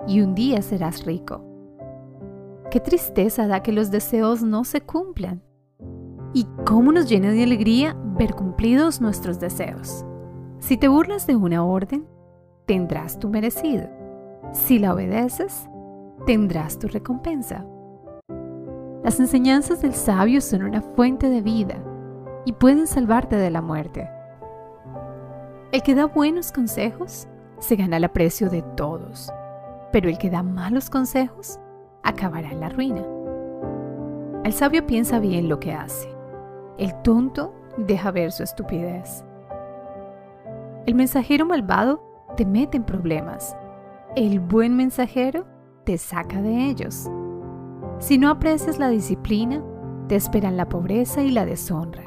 y un día serás rico. Qué tristeza da que los deseos no se cumplan. Y cómo nos llena de alegría ver cumplidos nuestros deseos. Si te burlas de una orden, tendrás tu merecido. Si la obedeces, tendrás tu recompensa. Las enseñanzas del sabio son una fuente de vida y pueden salvarte de la muerte. El que da buenos consejos se gana el aprecio de todos, pero el que da malos consejos acabará en la ruina. El sabio piensa bien lo que hace. El tonto deja ver su estupidez. El mensajero malvado te mete en problemas. El buen mensajero te saca de ellos. Si no aprecias la disciplina, te esperan la pobreza y la deshonra.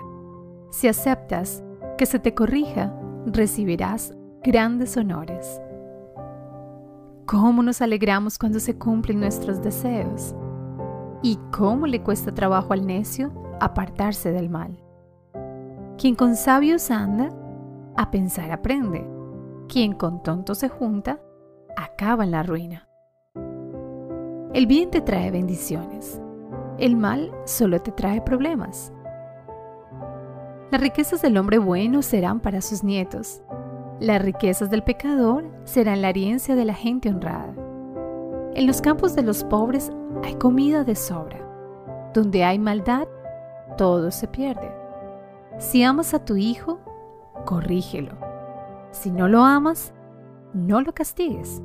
Si aceptas que se te corrija, recibirás grandes honores. ¿Cómo nos alegramos cuando se cumplen nuestros deseos? ¿Y cómo le cuesta trabajo al necio apartarse del mal? Quien con sabios anda, a pensar aprende. Quien con tontos se junta, acaba en la ruina. El bien te trae bendiciones. El mal solo te trae problemas. Las riquezas del hombre bueno serán para sus nietos. Las riquezas del pecador serán la herencia de la gente honrada. En los campos de los pobres hay comida de sobra. Donde hay maldad, todo se pierde. Si amas a tu hijo, corrígelo. Si no lo amas, no lo castigues.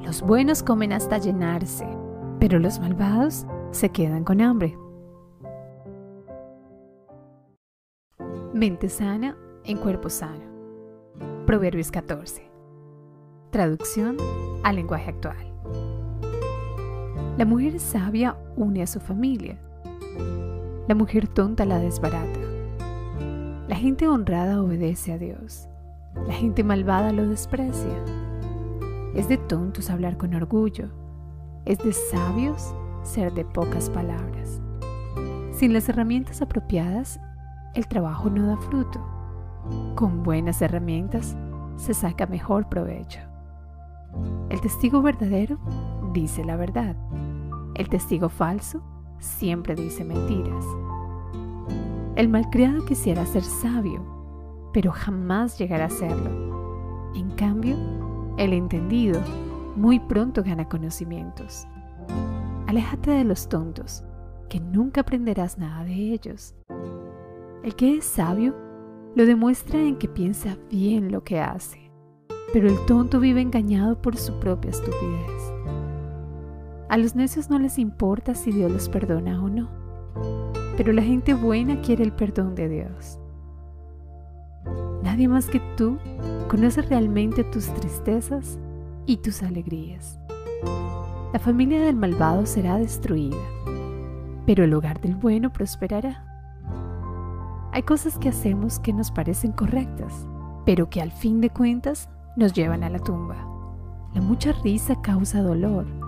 Los buenos comen hasta llenarse, pero los malvados se quedan con hambre. Mente sana en cuerpo sano. Proverbios 14. Traducción al lenguaje actual. La mujer sabia une a su familia. La mujer tonta la desbarata. La gente honrada obedece a Dios. La gente malvada lo desprecia. Es de tontos hablar con orgullo. Es de sabios ser de pocas palabras. Sin las herramientas apropiadas, el trabajo no da fruto. Con buenas herramientas se saca mejor provecho. El testigo verdadero dice la verdad. El testigo falso siempre dice mentiras. El malcriado quisiera ser sabio, pero jamás llegará a serlo. En cambio, el entendido muy pronto gana conocimientos. Aléjate de los tontos, que nunca aprenderás nada de ellos. El que es sabio lo demuestra en que piensa bien lo que hace, pero el tonto vive engañado por su propia estupidez. A los necios no les importa si Dios los perdona o no pero la gente buena quiere el perdón de Dios. Nadie más que tú conoce realmente tus tristezas y tus alegrías. La familia del malvado será destruida, pero el hogar del bueno prosperará. Hay cosas que hacemos que nos parecen correctas, pero que al fin de cuentas nos llevan a la tumba. La mucha risa causa dolor.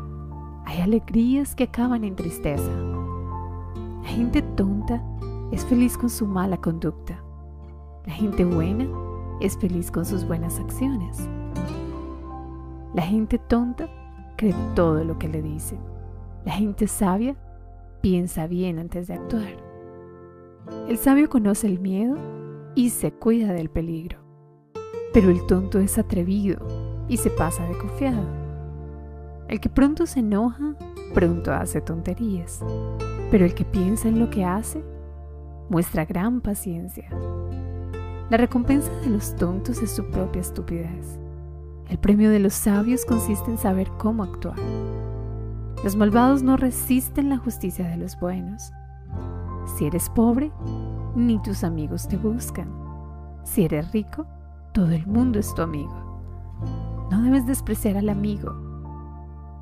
Hay alegrías que acaban en tristeza. La gente tonta es feliz con su mala conducta. La gente buena es feliz con sus buenas acciones. La gente tonta cree todo lo que le dicen. La gente sabia piensa bien antes de actuar. El sabio conoce el miedo y se cuida del peligro. Pero el tonto es atrevido y se pasa de confiado. El que pronto se enoja, pronto hace tonterías, pero el que piensa en lo que hace, muestra gran paciencia. La recompensa de los tontos es su propia estupidez. El premio de los sabios consiste en saber cómo actuar. Los malvados no resisten la justicia de los buenos. Si eres pobre, ni tus amigos te buscan. Si eres rico, todo el mundo es tu amigo. No debes despreciar al amigo.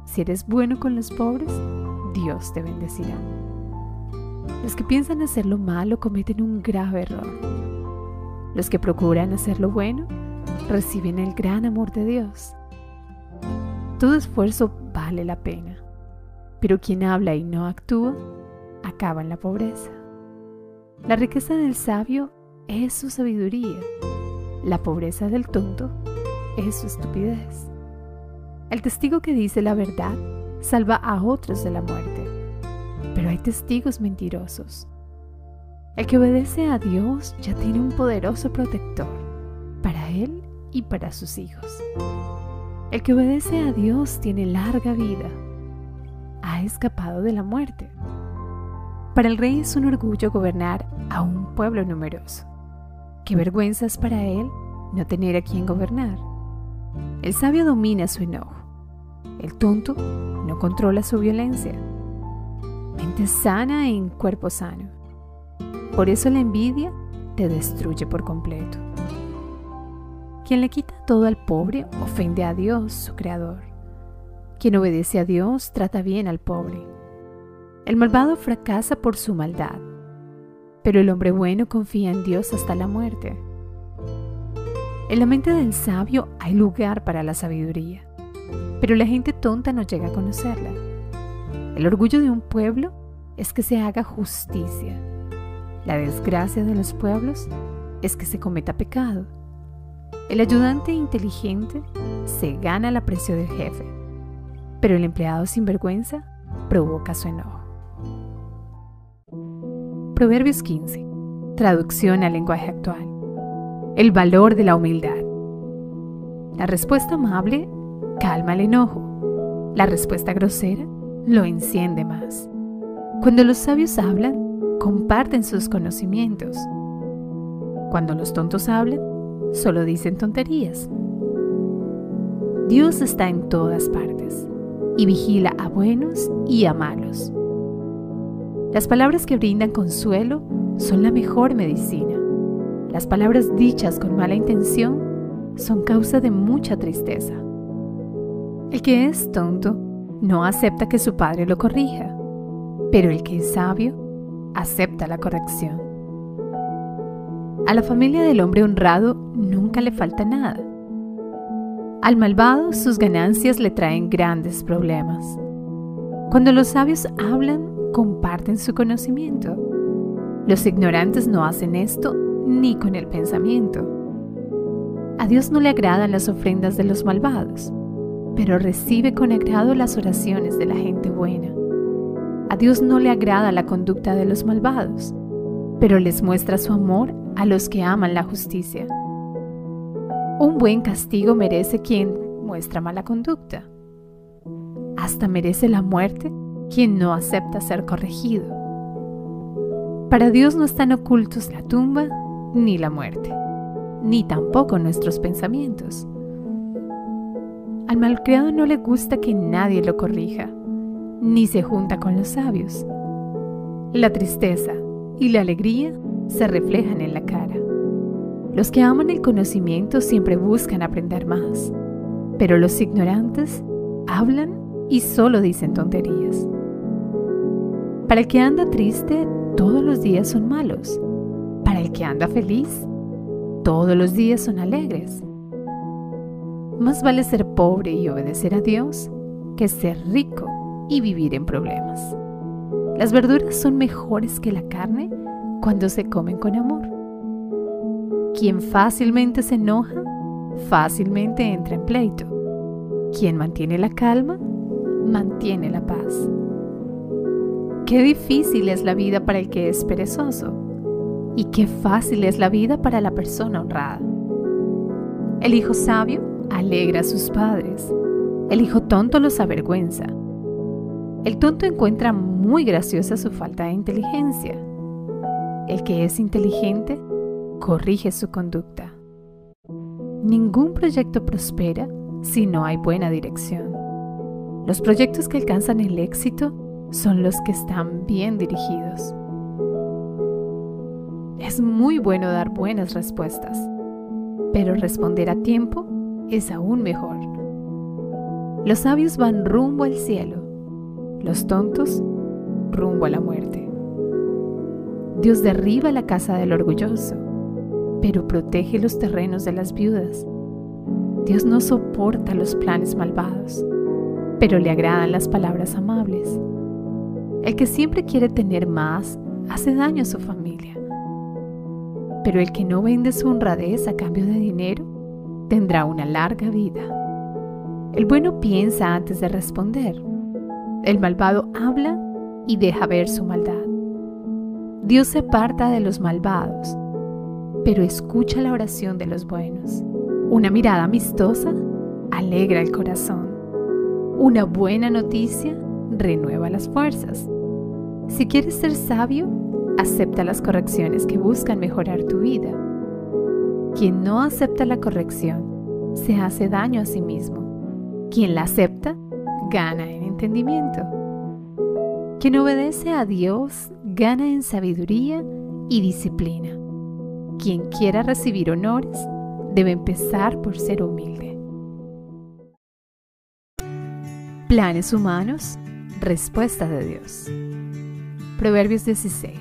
Si eres bueno con los pobres, Dios te bendecirá. Los que piensan hacer lo malo cometen un grave error. Los que procuran hacer lo bueno reciben el gran amor de Dios. Todo esfuerzo vale la pena, pero quien habla y no actúa acaba en la pobreza. La riqueza del sabio es su sabiduría, la pobreza del tonto es su estupidez. El testigo que dice la verdad salva a otros de la muerte, pero hay testigos mentirosos el que obedece a Dios ya tiene un poderoso protector para él y para sus hijos. El que obedece a Dios tiene larga vida. Ha escapado de la muerte. Para el rey es un orgullo gobernar a un pueblo numeroso. Qué vergüenza es para él no tener a quien gobernar. El sabio domina su enojo. El tonto no controla su violencia. Mente sana en cuerpo sano. Por eso la envidia te destruye por completo. Quien le quita todo al pobre ofende a Dios, su creador. Quien obedece a Dios trata bien al pobre. El malvado fracasa por su maldad, pero el hombre bueno confía en Dios hasta la muerte. En la mente del sabio hay lugar para la sabiduría, pero la gente tonta no llega a conocerla. El orgullo de un pueblo es que se haga justicia la desgracia de los pueblos es que se cometa pecado. El ayudante inteligente se gana el aprecio del jefe, pero el empleado sin vergüenza provoca su enojo. Proverbios 15. Traducción al lenguaje actual. El valor de la humildad. La respuesta amable calma el enojo. La respuesta grosera lo enciende más. Cuando los sabios hablan, comparten sus conocimientos. Cuando los tontos hablan, solo dicen tonterías. Dios está en todas partes y vigila a buenos y a malos. Las palabras que brindan consuelo son la mejor medicina. Las palabras dichas con mala intención son causa de mucha tristeza. El que es tonto no acepta que su padre lo corrija, pero el que es sabio acepta la corrección. A la familia del hombre honrado nunca le falta nada. Al malvado sus ganancias le traen grandes problemas. Cuando los sabios hablan, comparten su conocimiento. Los ignorantes no hacen esto ni con el pensamiento. A Dios no le agradan las ofrendas de los malvados, pero recibe con agrado las oraciones de la gente buena. A Dios no le agrada la conducta de los malvados, pero les muestra su amor a los que aman la justicia. Un buen castigo merece quien muestra mala conducta. Hasta merece la muerte quien no acepta ser corregido. Para Dios no están ocultos la tumba ni la muerte, ni tampoco nuestros pensamientos. Al malcriado no le gusta que nadie lo corrija ni se junta con los sabios. La tristeza y la alegría se reflejan en la cara. Los que aman el conocimiento siempre buscan aprender más, pero los ignorantes hablan y solo dicen tonterías. Para el que anda triste, todos los días son malos. Para el que anda feliz, todos los días son alegres. Más vale ser pobre y obedecer a Dios que ser rico y vivir en problemas. Las verduras son mejores que la carne cuando se comen con amor. Quien fácilmente se enoja, fácilmente entra en pleito. Quien mantiene la calma, mantiene la paz. Qué difícil es la vida para el que es perezoso y qué fácil es la vida para la persona honrada. El hijo sabio alegra a sus padres, El hijo tonto los avergüenza. El tonto encuentra muy graciosa su falta de inteligencia. El que es inteligente corrige su conducta. Ningún proyecto prospera si no hay buena dirección. Los proyectos que alcanzan el éxito son los que están bien dirigidos. Es muy bueno dar buenas respuestas, pero responder a tiempo es aún mejor. Los sabios van rumbo al cielo, los tontos rumbo a la muerte. Dios derriba la casa del orgulloso, pero protege los terrenos de las viudas. Dios no soporta los planes malvados, pero le agradan las palabras amables. El que siempre quiere tener más hace daño a su familia. Pero el que no vende su honradez a cambio de dinero tendrá una larga vida. El bueno piensa antes de responder. El malvado habla y deja ver su maldad. Dios se aparta de los malvados, pero escucha la oración de los buenos. Una mirada amistosa alegra el corazón. Una buena noticia renueva las fuerzas. Si quieres ser sabio, acepta las correcciones que buscan mejorar tu vida. Quien no acepta la corrección se hace daño a sí mismo. Quien la acepta gana en entendimiento. Quien obedece a Dios gana en sabiduría y disciplina. Quien quiera recibir honores debe empezar por ser humilde. Planes humanos Respuesta de Dios. Proverbios 16.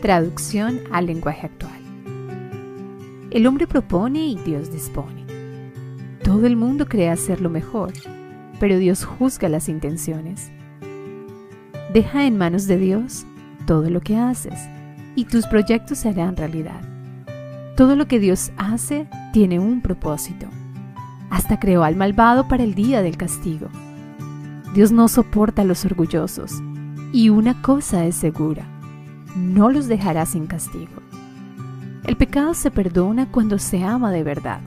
Traducción al lenguaje actual. El hombre propone y Dios dispone. Todo el mundo cree hacer lo mejor, pero Dios juzga las intenciones. Deja en manos de Dios todo lo que haces y tus proyectos se harán realidad. Todo lo que Dios hace tiene un propósito. Hasta creó al malvado para el día del castigo Dios no soporta a los orgullosos. Y una cosa es segura, no los dejará sin castigo. El pecado se perdona cuando se ama de verdad.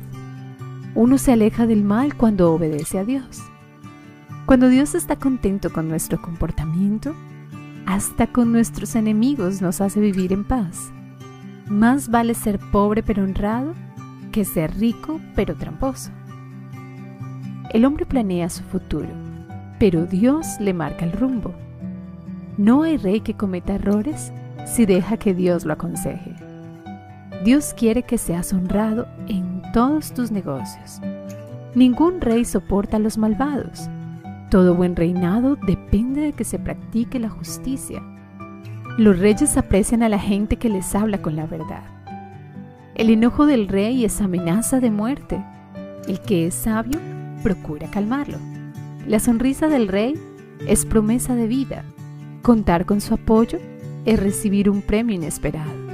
Uno se aleja del mal cuando obedece a Dios. Cuando Dios está contento con nuestro comportamiento, hasta con nuestros enemigos nos hace vivir en paz. Más vale ser pobre pero honrado que ser rico pero tramposo. El hombre planea su futuro pero Dios le marca el rumbo. No hay rey que cometa errores si deja que Dios lo aconseje. Dios quiere que seas honrado en todos tus negocios. Ningún rey soporta a los malvados. Todo buen reinado depende de que se practique la justicia. Los reyes aprecian a la gente que les habla con la verdad. El enojo del rey es amenaza de muerte. El que es sabio procura calmarlo. La sonrisa del rey es promesa de vida. Contar con su apoyo es recibir un premio inesperado.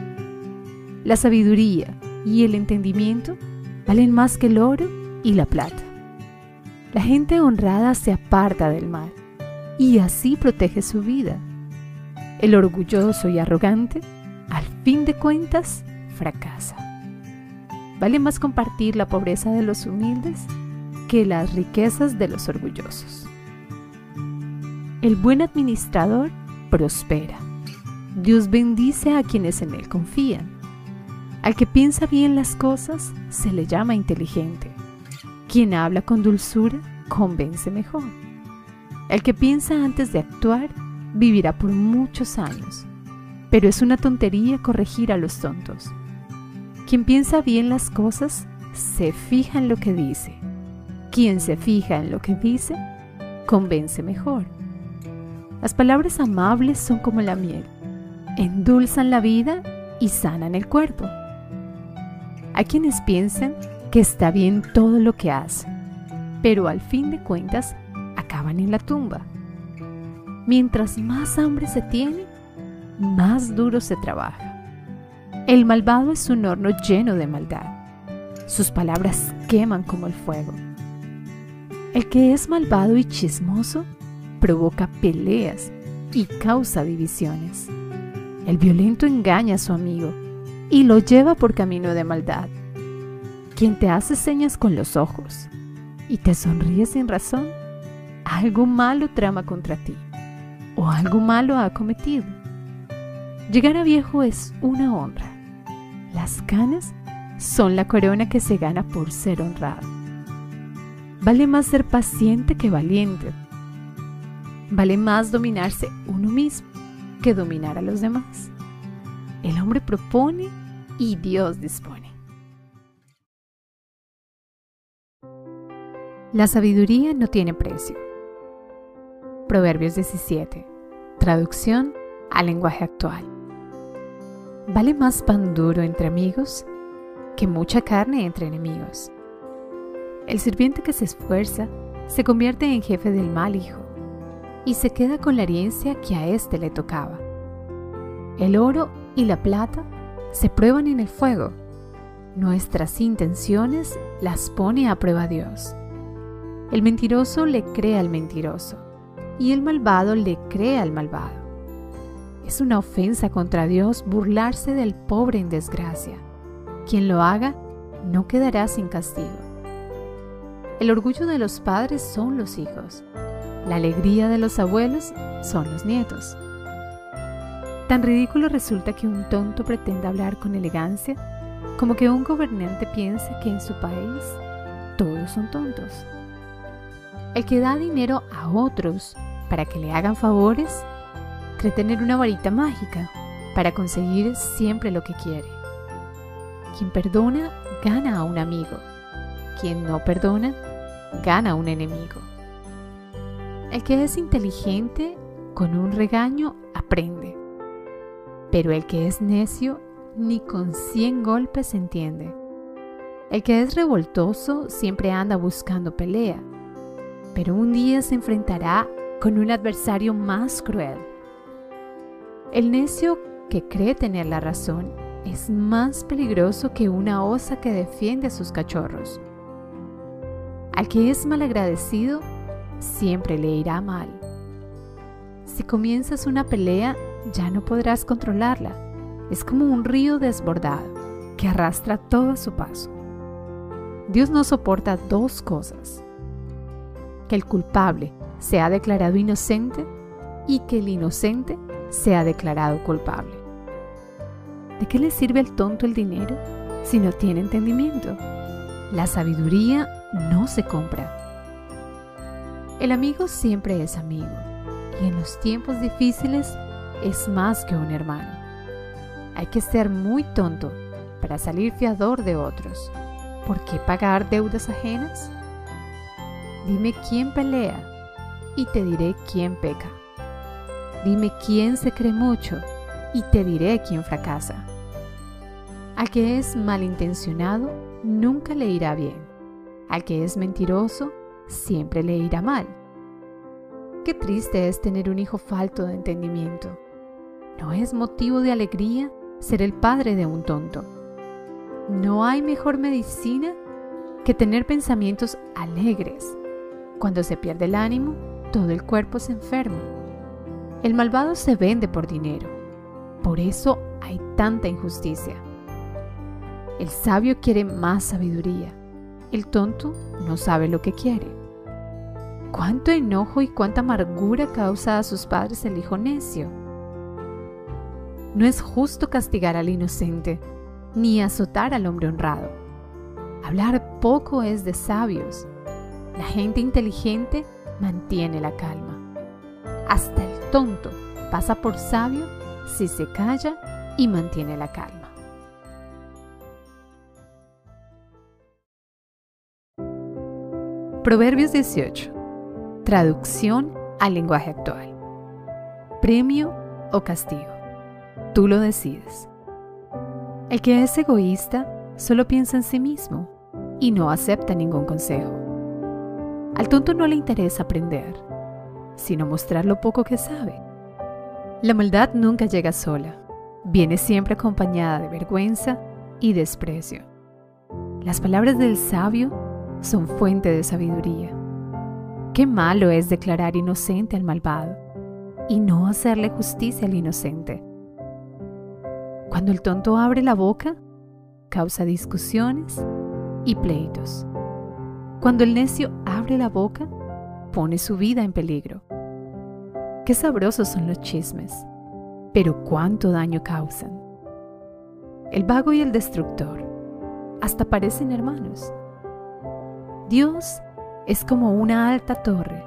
La sabiduría y el entendimiento valen más que el oro y la plata. La gente honrada se aparta del mal y así protege su vida. El orgulloso y arrogante, al fin de cuentas, fracasa. Vale más compartir la pobreza de los humildes que las riquezas de los orgullosos. El buen administrador prospera. Dios bendice a quienes en Él confían. Al que piensa bien las cosas se le llama inteligente. Quien habla con dulzura convence mejor. El que piensa antes de actuar vivirá por muchos años, pero es una tontería corregir a los tontos. Quien piensa bien las cosas se fija en lo que dice quien se fija en lo que dice, convence mejor. Las palabras amables son como la miel, endulzan la vida y sanan el cuerpo. Hay quienes piensan que está bien todo lo que hacen, pero al fin de cuentas acaban en la tumba. Mientras más hambre se tiene, más duro se trabaja. El malvado es un horno lleno de maldad. Sus palabras queman como el fuego. El que es malvado y chismoso provoca peleas y causa divisiones. El violento engaña a su amigo y lo lleva por camino de maldad. Quien te hace señas con los ojos y te sonríes sin razón, algo malo trama contra ti o algo malo ha cometido. Llegar a viejo es una honra. Las canas son la corona que se gana por ser honrado. Vale más ser paciente que valiente. Vale más dominarse uno mismo que dominar a los demás. El hombre propone y Dios dispone. La sabiduría no tiene precio. Proverbios 17. Traducción al lenguaje actual. Vale más pan duro entre amigos que mucha carne entre enemigos. El sirviente que se esfuerza se convierte en jefe del mal hijo y se queda con la herencia que a éste le tocaba. El oro y la plata se prueban en el fuego. Nuestras intenciones las pone a prueba Dios. El mentiroso le cree al mentiroso y el malvado le cree al malvado. Es una ofensa contra Dios burlarse del pobre en desgracia. Quien lo haga no quedará sin castigo. El orgullo de los padres son los hijos. La alegría de los abuelos son los nietos. Tan ridículo resulta que un tonto pretenda hablar con elegancia como que un gobernante piense que en su país todos son tontos. El que da dinero a otros para que le hagan favores cree tener una varita mágica para conseguir siempre lo que quiere. Quien perdona gana a un amigo. Quien no perdona gana a un enemigo. El que es inteligente con un regaño aprende. Pero el que es necio ni con cien golpes entiende. El que es revoltoso siempre anda buscando pelea, pero un día se enfrentará con un adversario más cruel. El necio que cree tener la razón es más peligroso que una osa que defiende a sus cachorros. Al que es malagradecido, siempre le irá mal. Si comienzas una pelea, ya no podrás controlarla. Es como un río desbordado que arrastra todo a su paso. Dios no soporta dos cosas. Que el culpable sea declarado inocente y que el inocente sea declarado culpable. ¿De qué le sirve al tonto el dinero si no tiene entendimiento? La sabiduría no se compra. El amigo siempre es amigo y en los tiempos difíciles es más que un hermano. Hay que ser muy tonto para salir fiador de otros. ¿Por qué pagar deudas ajenas? Dime quién pelea y te diré quién peca. Dime quién se cree mucho y te diré quién fracasa. Al que es malintencionado nunca le irá bien. Al que es mentiroso siempre le irá mal. Qué triste es tener un hijo falto de entendimiento. ¿No es motivo de alegría ser el padre de un tonto? No hay mejor medicina que tener pensamientos alegres. Cuando se pierde el ánimo, todo el cuerpo se enferma. El malvado se vende por dinero. Por eso hay tanta injusticia. El sabio quiere más sabiduría. El tonto no sabe lo que quiere. Cuánto enojo y cuánta amargura causa a sus padres el hijo necio. No es justo castigar al inocente, ni azotar al hombre honrado. Hablar poco es de sabios. La gente inteligente mantiene la calma. Hasta el tonto pasa por sabio si se calla y mantiene la calma. Proverbios 18. Traducción al lenguaje actual. Premio o castigo. Tú lo decides. El que es egoísta solo piensa en sí mismo y no acepta ningún consejo. Al tonto no le interesa aprender, sino mostrar lo poco que sabe. La maldad nunca llega sola, viene siempre acompañada de vergüenza y desprecio. Las palabras del sabio son fuente de sabiduría. Qué malo es declarar inocente al malvado y no hacerle justicia al inocente. Cuando el tonto abre la boca, causa discusiones y pleitos. Cuando el necio abre la boca, pone su vida en peligro. Qué sabrosos son los chismes, pero cuánto daño causan. El vago y el destructor hasta parecen hermanos. Dios es como una alta torre.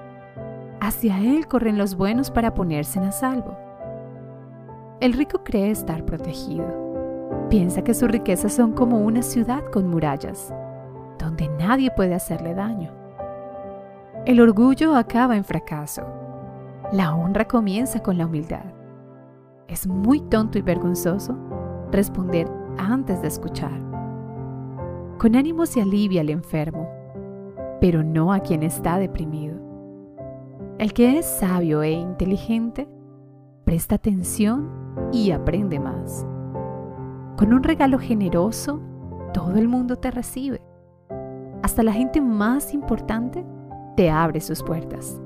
Hacia Él corren los buenos para ponerse a salvo. El rico cree estar protegido. Piensa que sus riquezas son como una ciudad con murallas, donde nadie puede hacerle daño. El orgullo acaba en fracaso. La honra comienza con la humildad. Es muy tonto y vergonzoso responder antes de escuchar. Con ánimo se alivia al enfermo, pero no a quien está deprimido. El que es sabio e inteligente presta atención y aprende más. Con un regalo generoso, todo el mundo te recibe. Hasta la gente más importante te abre sus puertas.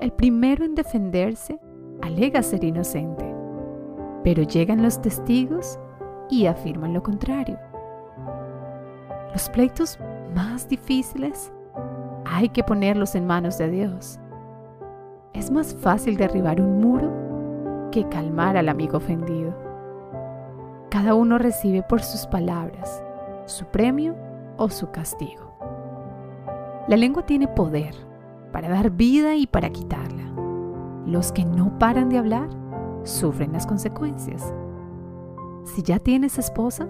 El primero en defenderse alega ser inocente, pero llegan los testigos y afirman lo contrario. Los pleitos más difíciles hay que ponerlos en manos de Dios. Es más fácil derribar un muro que calmar al amigo ofendido. Cada uno recibe por sus palabras su premio o su castigo. La lengua tiene poder para dar vida y para quitarla. Los que no paran de hablar sufren las consecuencias. Si ya tienes esposa,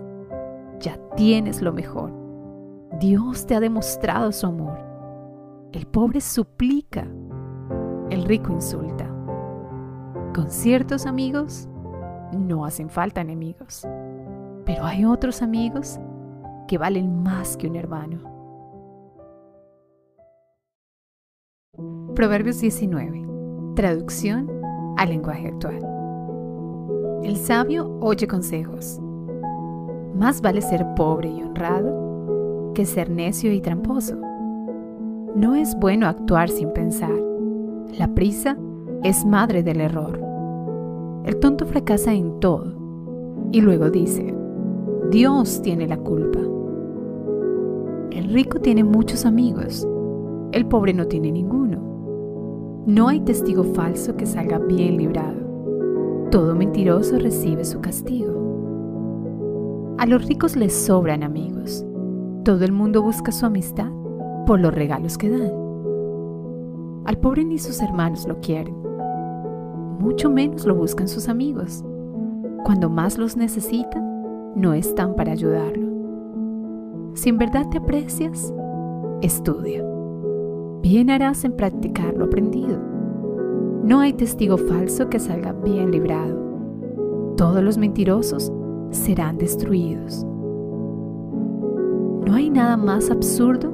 ya tienes lo mejor. Dios te ha demostrado su amor. El pobre suplica, el rico insulta. Con ciertos amigos no hacen falta enemigos, pero hay otros amigos que valen más que un hermano. Proverbios 19. Traducción al lenguaje actual. El sabio oye consejos. Más vale ser pobre y honrado que ser necio y tramposo. No es bueno actuar sin pensar. La prisa es madre del error. El tonto fracasa en todo y luego dice, Dios tiene la culpa. El rico tiene muchos amigos, el pobre no tiene ninguno. No hay testigo falso que salga bien librado. Todo mentiroso recibe su castigo. A los ricos les sobran amigos. Todo el mundo busca su amistad por los regalos que dan. Al pobre ni sus hermanos lo quieren. Mucho menos lo buscan sus amigos. Cuando más los necesitan, no están para ayudarlo. Si en verdad te aprecias, estudia bien harás en practicar lo aprendido. No hay testigo falso que salga bien librado. Todos los mentirosos serán destruidos. No hay nada más absurdo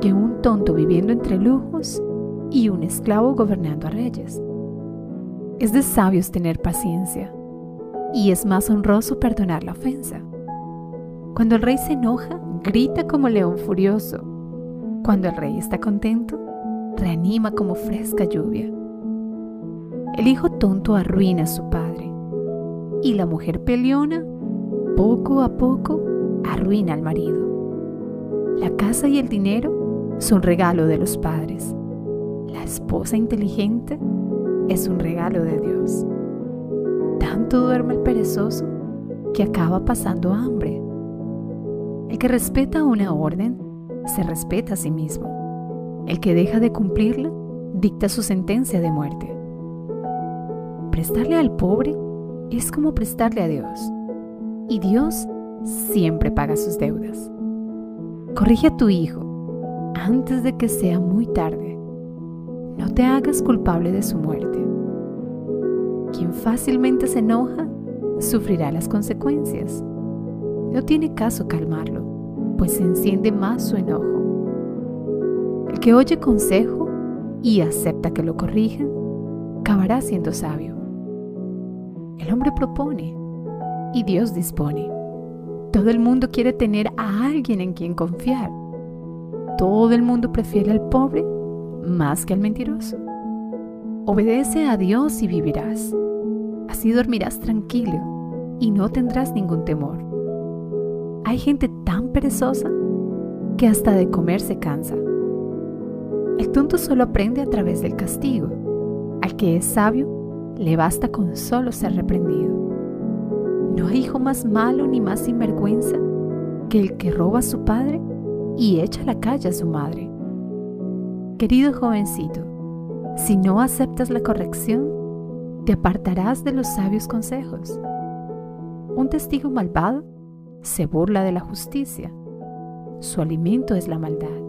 que un tonto viviendo entre lujos y un esclavo gobernando a reyes. Es de sabios tener paciencia y es más honroso perdonar la ofensa. Cuando el rey se enoja, grita como león furioso cuando el rey está contento, reanima como fresca lluvia. El hijo tonto arruina a su padre y la mujer peleona, poco a poco, arruina al marido. La casa y el dinero son regalo de los padres. La esposa inteligente es un regalo de Dios. Tanto duerme el perezoso que acaba pasando hambre. El que respeta una orden se respeta a sí mismo. El que deja de cumplirla dicta su sentencia de muerte. Prestarle al pobre es como prestarle a Dios. Y Dios siempre paga sus deudas. Corrige a tu hijo antes de que sea muy tarde. No te hagas culpable de su muerte. Quien fácilmente se enoja sufrirá las consecuencias. No tiene caso calmarlo pues se enciende más su enojo. El que oye consejo y acepta que lo corrijan, acabará siendo sabio. El hombre propone y Dios dispone. Todo el mundo quiere tener a alguien en quien confiar. Todo el mundo prefiere al pobre más que al mentiroso. Obedece a Dios y vivirás. Así dormirás tranquilo y no tendrás ningún temor. Hay gente tan perezosa que hasta de comer se cansa. El tonto solo aprende a través del castigo. Al que es sabio, le basta con solo ser reprendido. No hay hijo más malo ni más sinvergüenza que el que roba a su padre y echa a la calle a su madre. Querido jovencito, si no aceptas la corrección, te apartarás de los sabios consejos. Un testigo malvado se burla de la justicia. Su alimento es la maldad.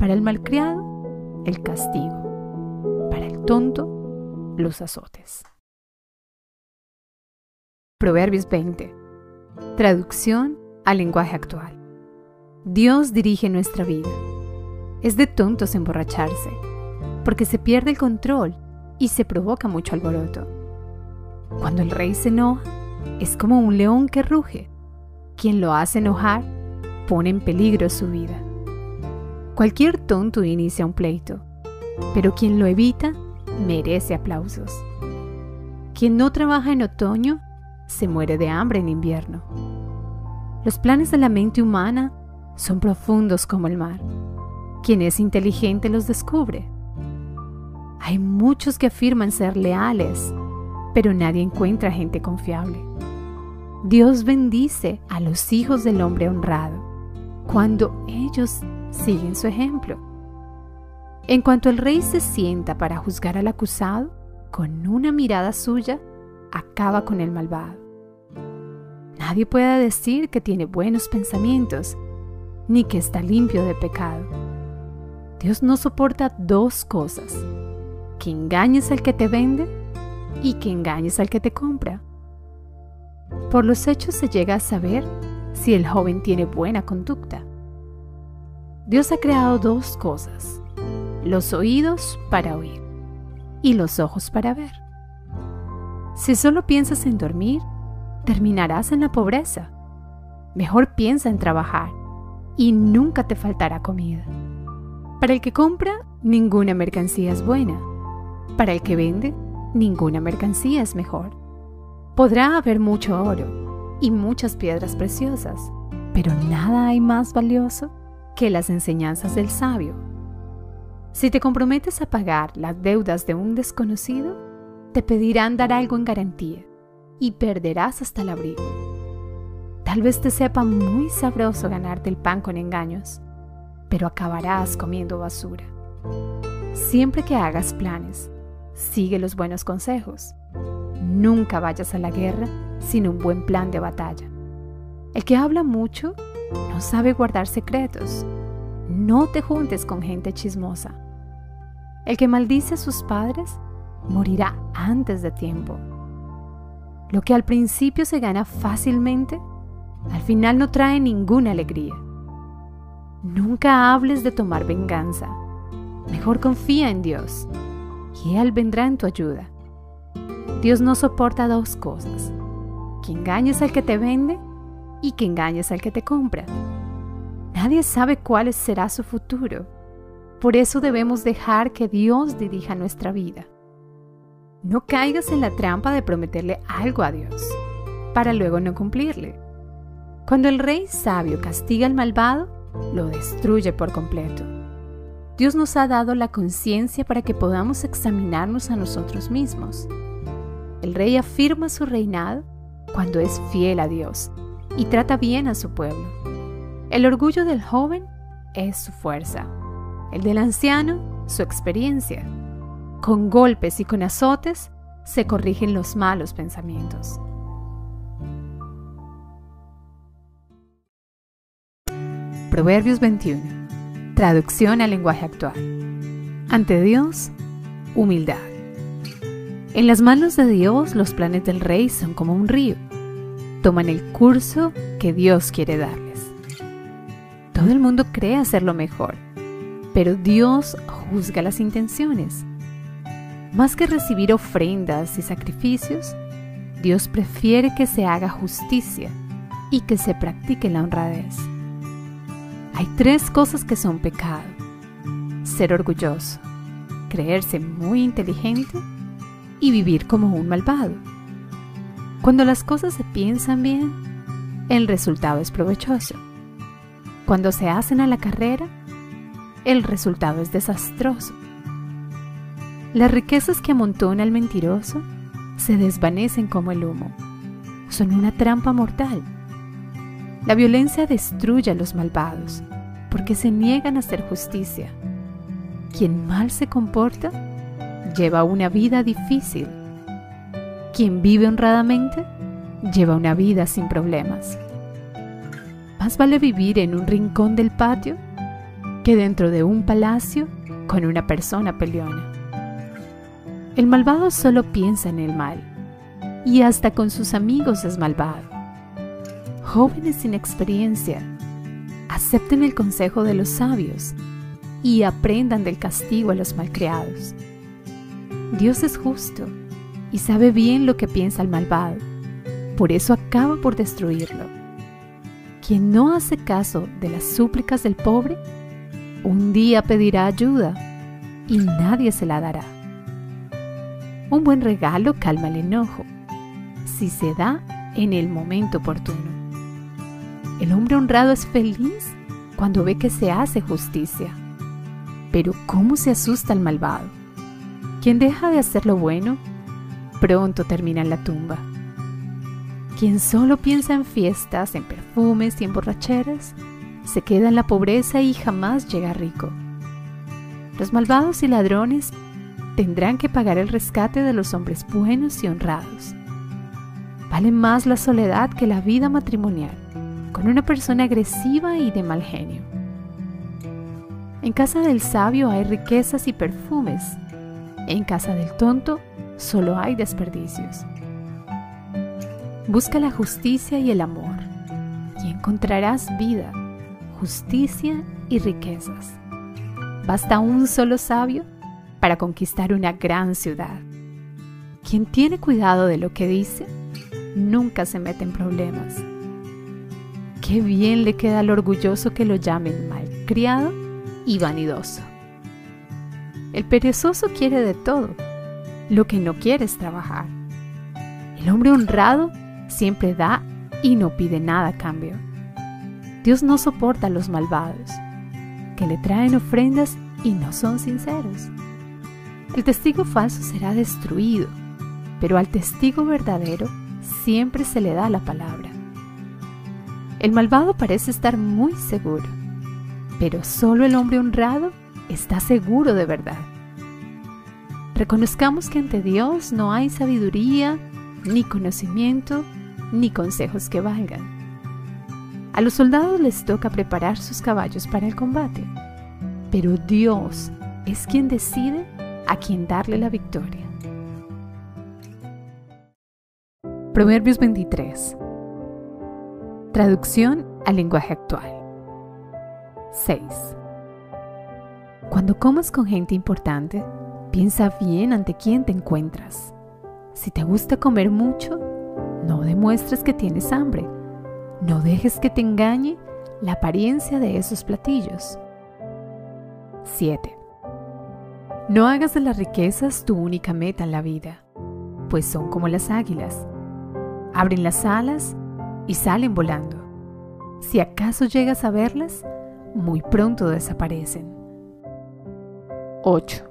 Para el malcriado, el castigo. Para el tonto, los azotes. Proverbios 20. Traducción al lenguaje actual. Dios dirige nuestra vida. Es de tontos emborracharse, porque se pierde el control y se provoca mucho alboroto. Cuando el rey se enoja, es como un león que ruge. Quien lo hace enojar pone en peligro su vida. Cualquier tonto inicia un pleito, pero quien lo evita merece aplausos. Quien no trabaja en otoño se muere de hambre en invierno. Los planes de la mente humana son profundos como el mar. Quien es inteligente los descubre. Hay muchos que afirman ser leales, pero nadie encuentra gente confiable. Dios bendice a los hijos del hombre honrado cuando ellos siguen su ejemplo. En cuanto el rey se sienta para juzgar al acusado, con una mirada suya, acaba con el malvado. Nadie puede decir que tiene buenos pensamientos, ni que está limpio de pecado. Dios no soporta dos cosas, que engañes al que te vende y que engañes al que te compra. Por los hechos se llega a saber si el joven tiene buena conducta. Dios ha creado dos cosas, los oídos para oír y los ojos para ver. Si solo piensas en dormir, terminarás en la pobreza. Mejor piensa en trabajar y nunca te faltará comida. Para el que compra, ninguna mercancía es buena. Para el que vende, ninguna mercancía es mejor. Podrá haber mucho oro y muchas piedras preciosas, pero nada hay más valioso que las enseñanzas del sabio. Si te comprometes a pagar las deudas de un desconocido, te pedirán dar algo en garantía y perderás hasta el abrigo. Tal vez te sepa muy sabroso ganarte el pan con engaños, pero acabarás comiendo basura. Siempre que hagas planes, sigue los buenos consejos Nunca vayas a la guerra sin un buen plan de batalla. El que habla mucho no sabe guardar secretos. No te juntes con gente chismosa. El que maldice a sus padres morirá antes de tiempo. Lo que al principio se gana fácilmente, al final no trae ninguna alegría. Nunca hables de tomar venganza. Mejor confía en Dios y Él vendrá en tu ayuda. Dios no soporta dos cosas, que engañes al que te vende y que engañes al que te compra. Nadie sabe cuál será su futuro. Por eso debemos dejar que Dios dirija nuestra vida. No caigas en la trampa de prometerle algo a Dios, para luego no cumplirle. Cuando el rey sabio castiga al malvado, lo destruye por completo. Dios nos ha dado la conciencia para que podamos examinarnos a nosotros mismos el rey afirma su reinado cuando es fiel a Dios y trata bien a su pueblo. El orgullo del joven es su fuerza, el del anciano su experiencia. Con golpes y con azotes se corrigen los malos pensamientos. Proverbios 21. Traducción al lenguaje actual. Ante Dios, humildad. En las manos de Dios los planes del rey son como un río. Toman el curso que Dios quiere darles. Todo el mundo cree hacer lo mejor, pero Dios juzga las intenciones. Más que recibir ofrendas y sacrificios, Dios prefiere que se haga justicia y que se practique la honradez. Hay tres cosas que son pecado. Ser orgulloso, creerse muy inteligente y vivir como un malvado. Cuando las cosas se piensan bien, el resultado es provechoso. cuando se hacen a la carrera, el resultado es desastroso. Las riquezas que amontona el mentiroso se desvanecen como el humo. Son una trampa mortal. La violencia destruye a los malvados porque se niegan a hacer justicia. Quien mal se comporta lleva una vida difícil. Quien vive honradamente lleva una vida sin problemas. Más vale vivir en un rincón del patio que dentro de un palacio con una persona peleona. El malvado solo piensa en el mal y hasta con sus amigos es malvado. Jóvenes sin experiencia, acepten el consejo de los sabios y aprendan del castigo a los malcriados. Dios es justo y sabe bien lo que piensa el malvado, por eso acaba por destruirlo. Quien no hace caso de las súplicas del pobre, un día pedirá ayuda y nadie se la dará. Un buen regalo calma el enojo, si se da en el momento oportuno. El hombre honrado es feliz cuando ve que se hace justicia. Pero ¿cómo se asusta el malvado? Quien deja de hacer lo bueno, pronto termina en la tumba. Quien solo piensa en fiestas, en perfumes y en borracheras, se queda en la pobreza y jamás llega rico. Los malvados y ladrones tendrán que pagar el rescate de los hombres buenos y honrados. Vale más la soledad que la vida matrimonial con una persona agresiva y de mal genio. En casa del sabio hay riquezas y perfumes. En casa del tonto solo hay desperdicios. Busca la justicia y el amor y encontrarás vida justicia y riquezas. Basta un solo sabio para conquistar una gran ciudad. Quien tiene cuidado de lo que dice, nunca se mete en problemas. Qué bien le queda al orgulloso que lo llamen malcriado y vanidoso. El perezoso quiere de todo, lo que no quiere es trabajar. El hombre honrado siempre da y no pide nada a cambio. Dios no soporta a los malvados, que le traen ofrendas y no son sinceros. El testigo falso será destruido, pero al testigo verdadero siempre se le da la palabra. El malvado parece estar muy seguro, pero solo el hombre honrado está seguro de verdad. Reconozcamos que ante Dios no hay sabiduría, ni conocimiento, ni consejos que valgan. A los soldados les toca preparar sus caballos para el combate, pero Dios es quien decide a quién darle la victoria. Proverbios 23. Traducción al lenguaje actual. 6. Cuando comas con gente importante, piensa bien ante quién te encuentras. Si te gusta comer mucho, no demuestres que tienes hambre no dejes que te engañe la apariencia de esos platillos. 7. No hagas de las riquezas tu única meta en la vida, pues son como las águilas. Abren las alas y salen volando. Si acaso llegas a verlas, muy pronto desaparecen. 8.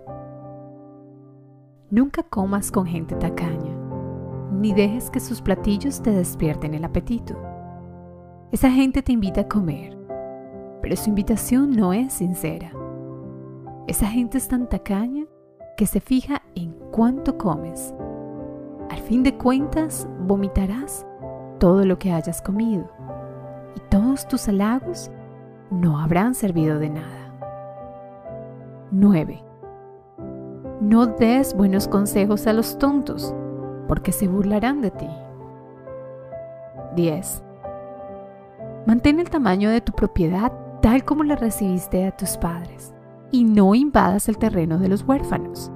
Nunca comas con gente tacaña, ni dejes que sus platillos te despierten el apetito. Esa gente te invita a comer, pero su invitación no es sincera. Esa gente es tan tacaña que se fija en cuánto comes. Al fin de cuentas, vomitarás todo lo que hayas comido y todos tus halagos no habrán servido de nada. 9. No des buenos consejos a los tontos, porque se burlarán de ti. 10. Mantén el tamaño de tu propiedad tal como la recibiste a tus padres y no invadas el terreno de los huérfanos.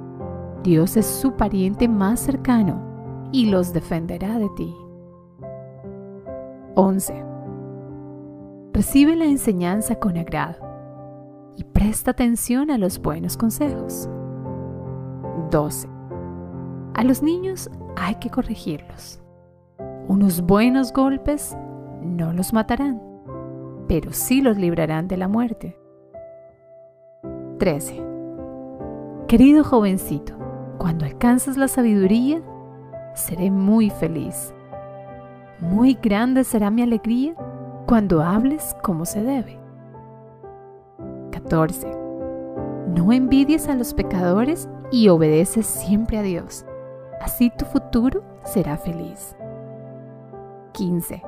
Dios es su pariente más cercano y los defenderá de ti. 11. Recibe la enseñanza con agrado y presta atención a los buenos consejos. 12. A los niños hay que corregirlos. Unos buenos golpes no los matarán, pero sí los librarán de la muerte. 13. Querido jovencito, cuando alcances la sabiduría, seré muy feliz. Muy grande será mi alegría cuando hables como se debe. 14. No envidies a los pecadores y obedeces siempre a Dios. Así tu futuro será feliz. 15.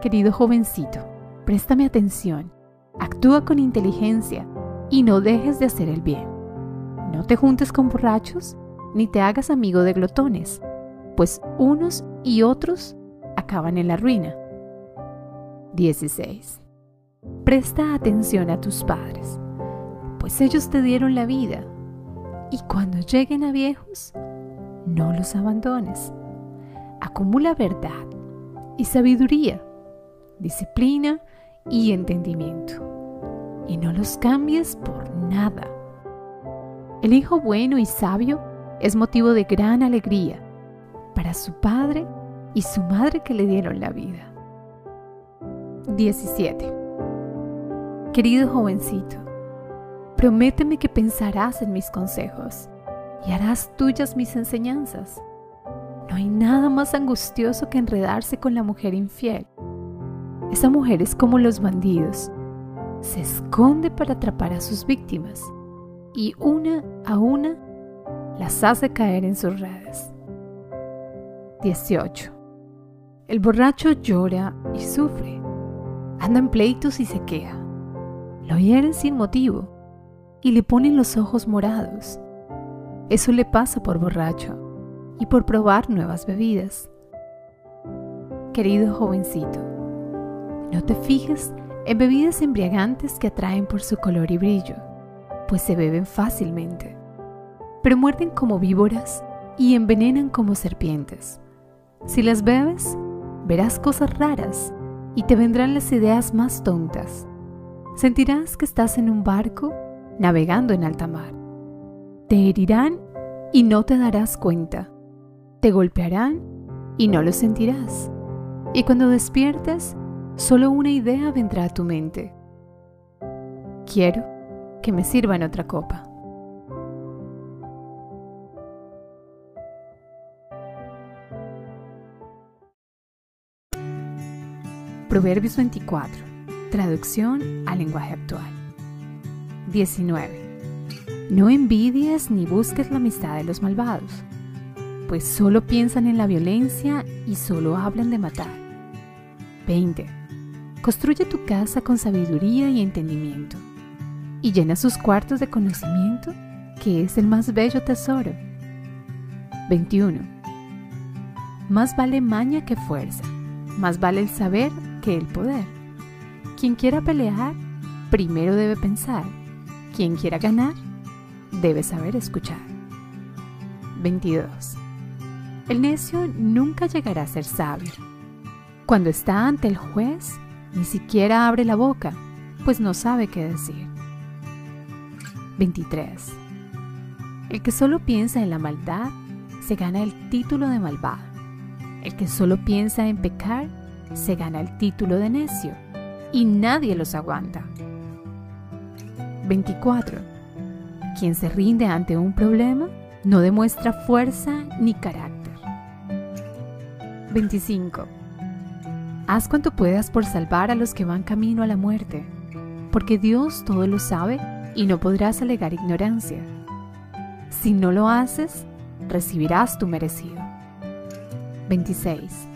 Querido jovencito, préstame atención, actúa con inteligencia y no dejes de hacer el bien. No te juntes con borrachos ni te hagas amigo de glotones, pues unos y otros acaban en la ruina. 16. Presta atención a tus padres, pues ellos te dieron la vida, y cuando lleguen a viejos, no los abandones. Acumula verdad y sabiduría, disciplina y entendimiento, y no los cambies por nada. El hijo bueno y sabio es motivo de gran alegría para su padre y su madre que le dieron la vida. 17. Querido jovencito, prométeme que pensarás en mis consejos y harás tuyas mis enseñanzas. No hay nada más angustioso que enredarse con la mujer infiel. Esa mujer es como los bandidos. Se esconde para atrapar a sus víctimas y una a una las hace caer en sus redes. 18. El borracho llora y sufre. Anda en pleitos y se queja. Lo hieren sin motivo y le ponen los ojos morados. Eso le pasa por borracho y por probar nuevas bebidas. Querido jovencito, no te fijes en bebidas embriagantes que atraen por su color y brillo, pues se beben fácilmente, pero muerden como víboras y envenenan como serpientes. Si las bebes, verás cosas raras y te vendrán las ideas más tontas. Sentirás que estás en un barco navegando en alta mar te herirán y no te darás cuenta. Te golpearán y no lo sentirás. Y cuando despiertes, solo una idea vendrá a tu mente. Quiero que me sirvan otra copa. Proverbios 24. Traducción al lenguaje actual. 19. No envidies ni busques la amistad de los malvados, pues solo piensan en la violencia y solo hablan de matar. 20. Construye tu casa con sabiduría y entendimiento, y llena sus cuartos de conocimiento, que es el más bello tesoro. 21. Más vale maña que fuerza, más vale el saber que el poder. Quien quiera pelear, primero debe pensar. Quien quiera ganar, debes saber escuchar. 22. El necio nunca llegará a ser sabio. Cuando está ante el juez, ni siquiera abre la boca, pues no sabe qué decir. 23. El que solo piensa en la maldad se gana el título de malvado. El que solo piensa en pecar se gana el título de necio y nadie los aguanta. 24 quien se rinde ante un problema no demuestra fuerza ni carácter. 25. Haz cuanto puedas por salvar a los que van camino a la muerte, porque Dios todo lo sabe y no podrás alegar ignorancia. Si no lo haces, recibirás tu merecido. 26.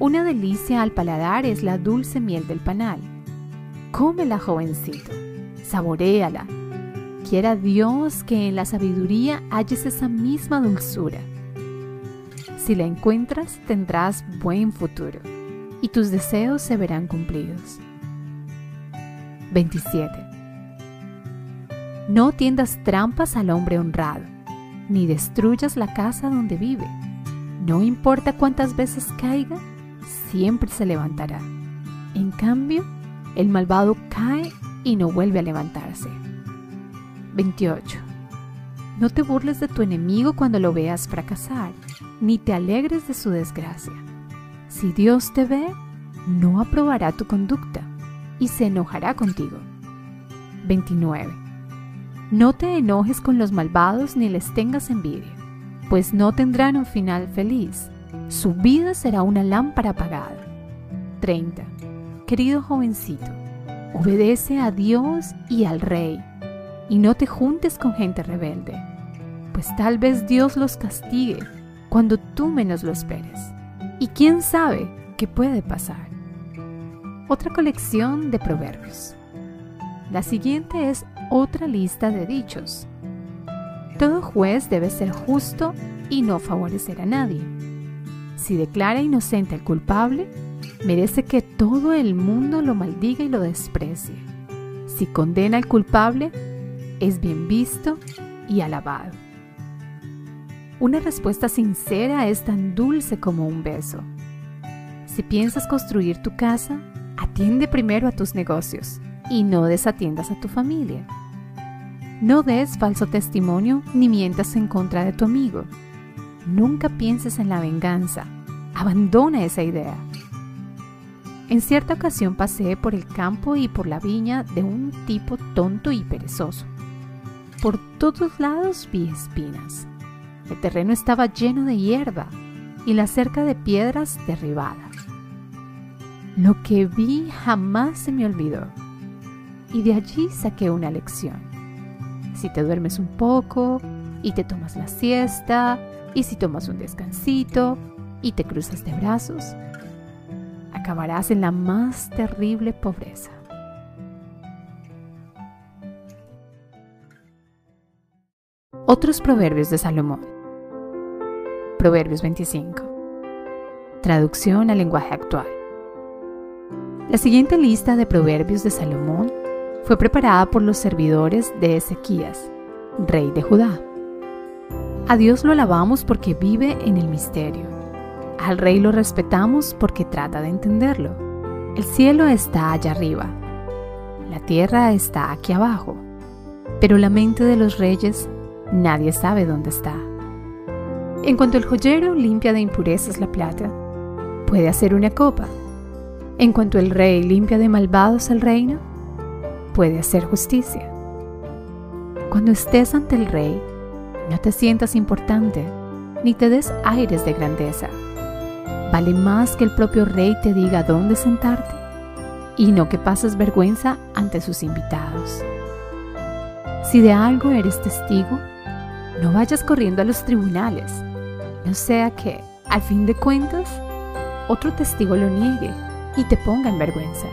Una delicia al paladar es la dulce miel del panal. Cómela, jovencito, saboréala quiera Dios que en la sabiduría halles esa misma dulzura. Si la encuentras, tendrás buen futuro y tus deseos se verán cumplidos. 27. No tiendas trampas al hombre honrado, ni destruyas la casa donde vive. No importa cuántas veces caiga, siempre se levantará. En cambio, el malvado cae y no vuelve a levantarse. 28. No te burles de tu enemigo cuando lo veas fracasar, ni te alegres de su desgracia. Si Dios te ve, no aprobará tu conducta. y se enojará contigo. 29. No te enojes con los malvados ni les tengas envidia, pues no tendrán un final feliz. Su vida será una lámpara apagada. 30. Querido jovencito, obedece a Dios y al Rey, y no te juntes con gente rebelde, pues tal vez Dios los castigue cuando tú menos lo esperes. Y quién sabe qué puede pasar. Otra colección de proverbios. La siguiente es otra lista de dichos. Todo juez debe ser justo y no favorecer a nadie. Si declara inocente al culpable, merece que todo el mundo lo maldiga y lo desprecie. Si condena al culpable, es bien visto y alabado. Una respuesta sincera es tan dulce como un beso. Si piensas construir tu casa, atiende primero a tus negocios y no desatiendas a tu familia. No des falso testimonio ni mientas en contra de tu amigo. Nunca pienses en la venganza. Abandona esa idea. En cierta ocasión pasé por el campo y por la viña de un tipo tonto y perezoso. Por todos lados vi espinas. El terreno estaba lleno de hierba y la cerca de piedras derribadas. Lo que vi jamás se me olvidó y de allí saqué una lección. Si te duermes un poco y te tomas la siesta y si tomas un descansito y te cruzas de brazos, acabarás en la más terrible pobreza. Otros proverbios de Salomón. Proverbios 25. Traducción al lenguaje actual. La siguiente lista de proverbios de Salomón fue preparada por los servidores de Ezequías, rey de Judá. A Dios lo alabamos porque vive en el misterio. Al rey lo respetamos porque trata de entenderlo. El cielo está allá arriba. La tierra está aquí abajo. Pero la mente de los reyes nadie sabe dónde está. En cuanto el joyero limpia de impurezas la plata, puede hacer una copa. En cuanto el rey limpia de malvados el reino, puede hacer justicia. Cuando estés ante el rey, no te sientas importante, ni te des aires de grandeza. Vale más que el propio rey te diga dónde sentarte y no que pases vergüenza ante sus invitados. Si de algo eres testigo, no vayas corriendo a los tribunales, no sea que, al fin de cuentas, otro testigo lo niegue y te ponga en vergüenza.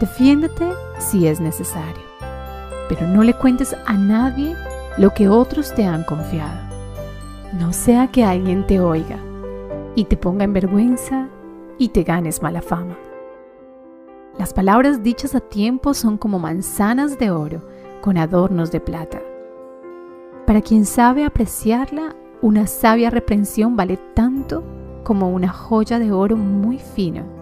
Defiéndete si es necesario, pero no le cuentes a nadie lo que otros te han confiado. No sea que alguien te oiga y te ponga en vergüenza y te ganes mala fama. Las palabras dichas a tiempo son como manzanas de oro con adornos de plata. Para quien sabe apreciarla, una sabia reprensión vale tanto como una joya de oro muy fino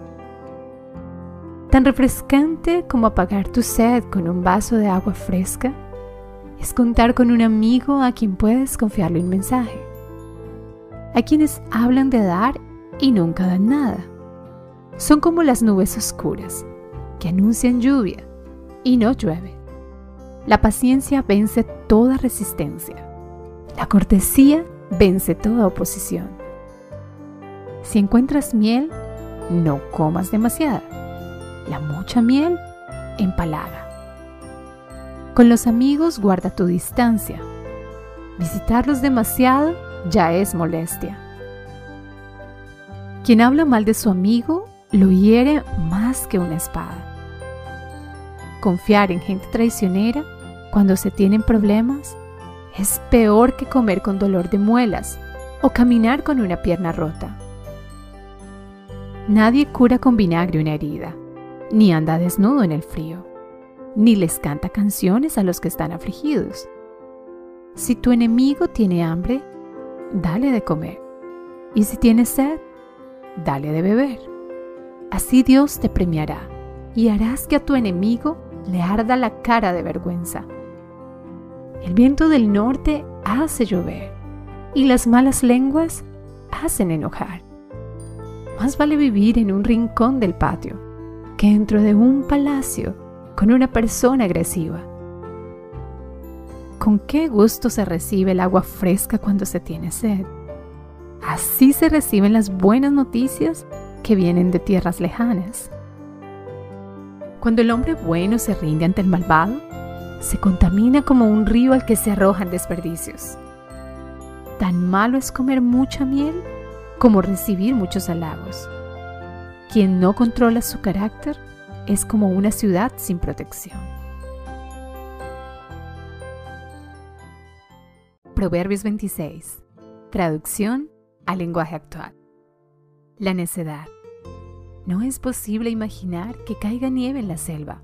tan refrescante como apagar tu sed con un vaso de agua fresca, es contar con un amigo a quien puedes confiarle un mensaje. Hay quienes hablan de dar y nunca dan nada. Son como las nubes oscuras, que anuncian lluvia y no llueve. La paciencia vence toda resistencia. La cortesía vence toda oposición. Si encuentras miel, no comas demasiada la mucha miel empalaga. Con los amigos guarda tu distancia. Visitarlos demasiado ya es molestia. Quien habla mal de su amigo lo hiere más que una espada. Confiar en gente traicionera cuando se tienen problemas es peor que comer con dolor de muelas o caminar con una pierna rota. Nadie cura con vinagre una herida ni anda desnudo en el frío, ni les canta canciones a los que están afligidos. Si tu enemigo tiene hambre, dale de comer, y si tiene sed, dale de beber. Así Dios te premiará, y harás que a tu enemigo le arda la cara de vergüenza. El viento del norte hace llover, y las malas lenguas hacen enojar. Más vale vivir en un rincón del patio que dentro de un palacio con una persona agresiva. ¿Con qué gusto se recibe el agua fresca cuando se tiene sed? Así se reciben las buenas noticias que vienen de tierras lejanas. Cuando el hombre bueno se rinde ante el malvado, se contamina como un río al que se arrojan desperdicios. Tan malo es comer mucha miel como recibir muchos halagos. Quien no controla su carácter es como una ciudad sin protección. Proverbios 26. Traducción al lenguaje actual. La necedad. No es posible imaginar que caiga nieve en la selva,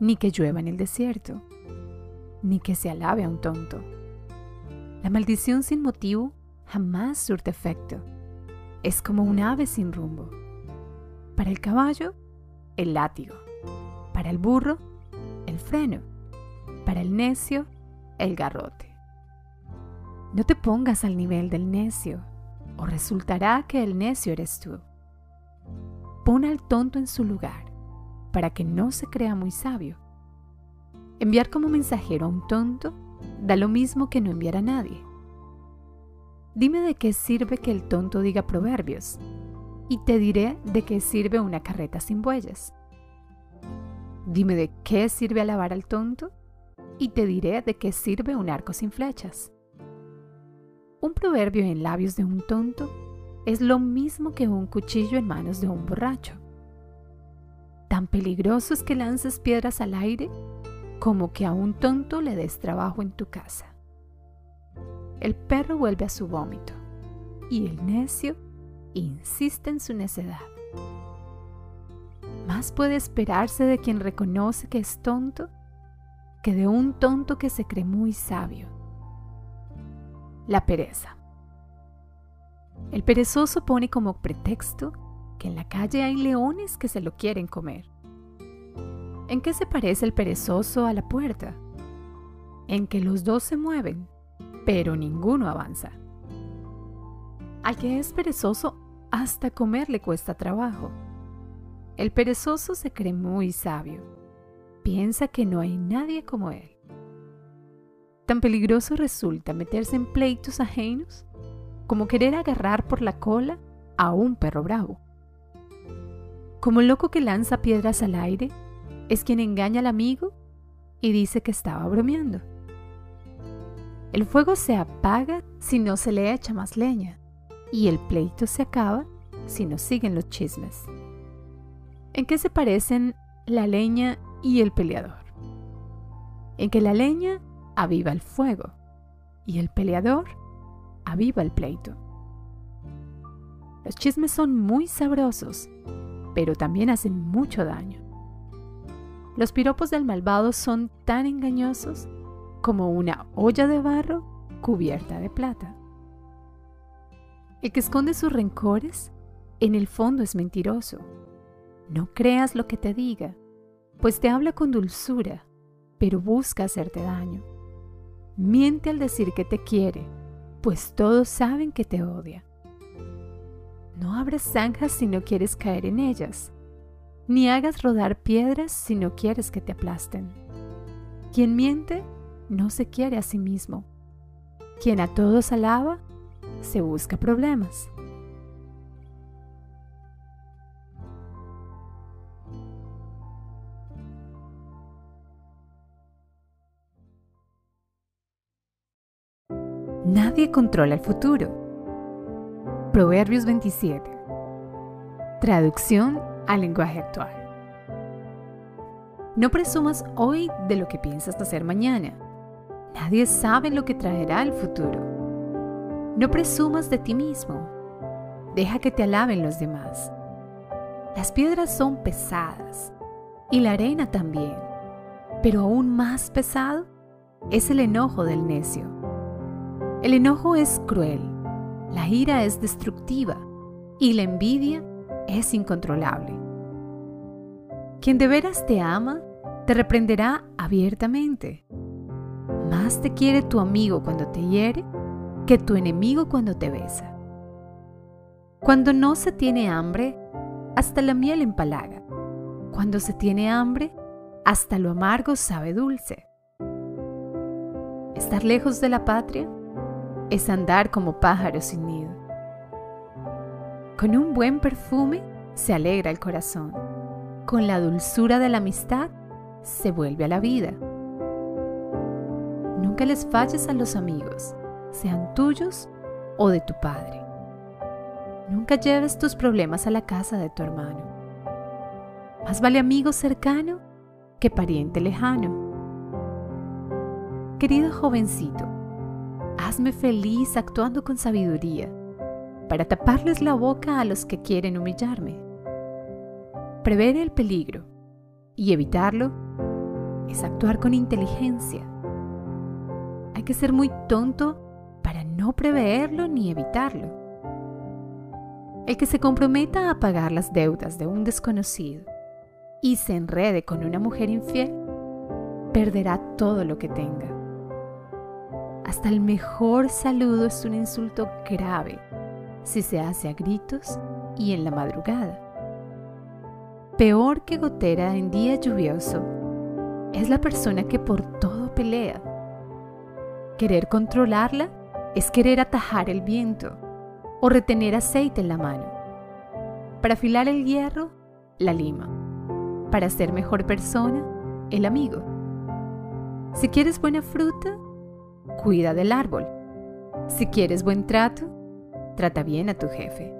ni que llueva en el desierto, ni que se alabe a un tonto. La maldición sin motivo jamás surte efecto. Es como un ave sin rumbo. Para el caballo, el látigo. Para el burro, el freno. Para el necio, el garrote. No te pongas al nivel del necio, o resultará que el necio eres tú. Pon al tonto en su lugar, para que no se crea muy sabio. Enviar como mensajero a un tonto da lo mismo que no enviar a nadie. Dime de qué sirve que el tonto diga proverbios, y te diré de qué sirve una carreta sin bueyes. Dime de qué sirve alabar al tonto, y te diré de qué sirve un arco sin flechas. Un proverbio en labios de un tonto es lo mismo que un cuchillo en manos de un borracho. Tan peligroso es que lances piedras al aire como que a un tonto le des trabajo en tu casa. El perro vuelve a su vómito y el necio insiste en su necedad. Más puede esperarse de quien reconoce que es tonto que de un tonto que se cree muy sabio la pereza. El perezoso pone como pretexto que en la calle hay leones que se lo quieren comer. ¿En qué se parece el perezoso a la puerta? En que los dos se mueven, pero ninguno avanza. Al que es perezoso, hasta comer le cuesta trabajo. El perezoso se cree muy sabio. Piensa que no hay nadie como él. Tan peligroso resulta meterse en pleitos ajenos como querer agarrar por la cola a un perro bravo. Como el loco que lanza piedras al aire, es quien engaña al amigo y dice que estaba bromeando. El fuego se apaga si no se le echa más leña y el pleito se acaba si no siguen los chismes. ¿En qué se parecen la leña y el peleador? En que la leña aviva el fuego y el peleador aviva el pleito. Los chismes son muy sabrosos, pero también hacen mucho daño. Los piropos del malvado son tan engañosos como una olla de barro cubierta de plata. El que esconde sus rencores, en el fondo es mentiroso. No creas lo que te diga, pues te habla con dulzura, pero busca hacerte daño. Miente al decir que te quiere, pues todos saben que te odia. No abras zanjas si no quieres caer en ellas, ni hagas rodar piedras si no quieres que te aplasten. Quien miente no se quiere a sí mismo. Quien a todos alaba, se busca problemas. Nadie controla el futuro. Proverbios 27. Traducción al lenguaje actual. No presumas hoy de lo que piensas hacer mañana. Nadie sabe lo que traerá el futuro. No presumas de ti mismo. Deja que te alaben los demás. Las piedras son pesadas y la arena también, pero aún más pesado es el enojo del necio. El enojo es cruel, la ira es destructiva y la envidia es incontrolable. Quien de veras te ama, te reprenderá abiertamente. Más te quiere tu amigo cuando te hiere que tu enemigo cuando te besa. Cuando no se tiene hambre, hasta la miel empalaga, Cuando se tiene hambre, hasta lo amargo sabe dulce. Estar lejos de la patria es andar como pájaro sin nido. Con un buen perfume se alegra el corazón. Con la dulzura de la amistad se vuelve a la vida. Nunca les falles a los amigos, sean tuyos o de tu padre. Nunca lleves tus problemas a la casa de tu hermano. Más vale amigo cercano que pariente lejano. Querido jovencito, hazme feliz actuando con sabiduría para taparles la boca a los que quieren humillarme. Prever el peligro y evitarlo es actuar con inteligencia. Hay que ser muy tonto no preverlo ni evitarlo. El que se comprometa a pagar las deudas de un desconocido y se enrede con una mujer infiel, perderá todo lo que tenga. Hasta el mejor saludo es un insulto grave si se hace a gritos y en la madrugada. Peor que gotera en día lluvioso es la persona que por todo pelea. Querer controlarla es querer atajar el viento o retener aceite en la mano. Para afilar el hierro, la lima. Para ser mejor persona, el amigo. Si quieres buena fruta, cuida del árbol. Si quieres buen trato, trata bien a tu jefe.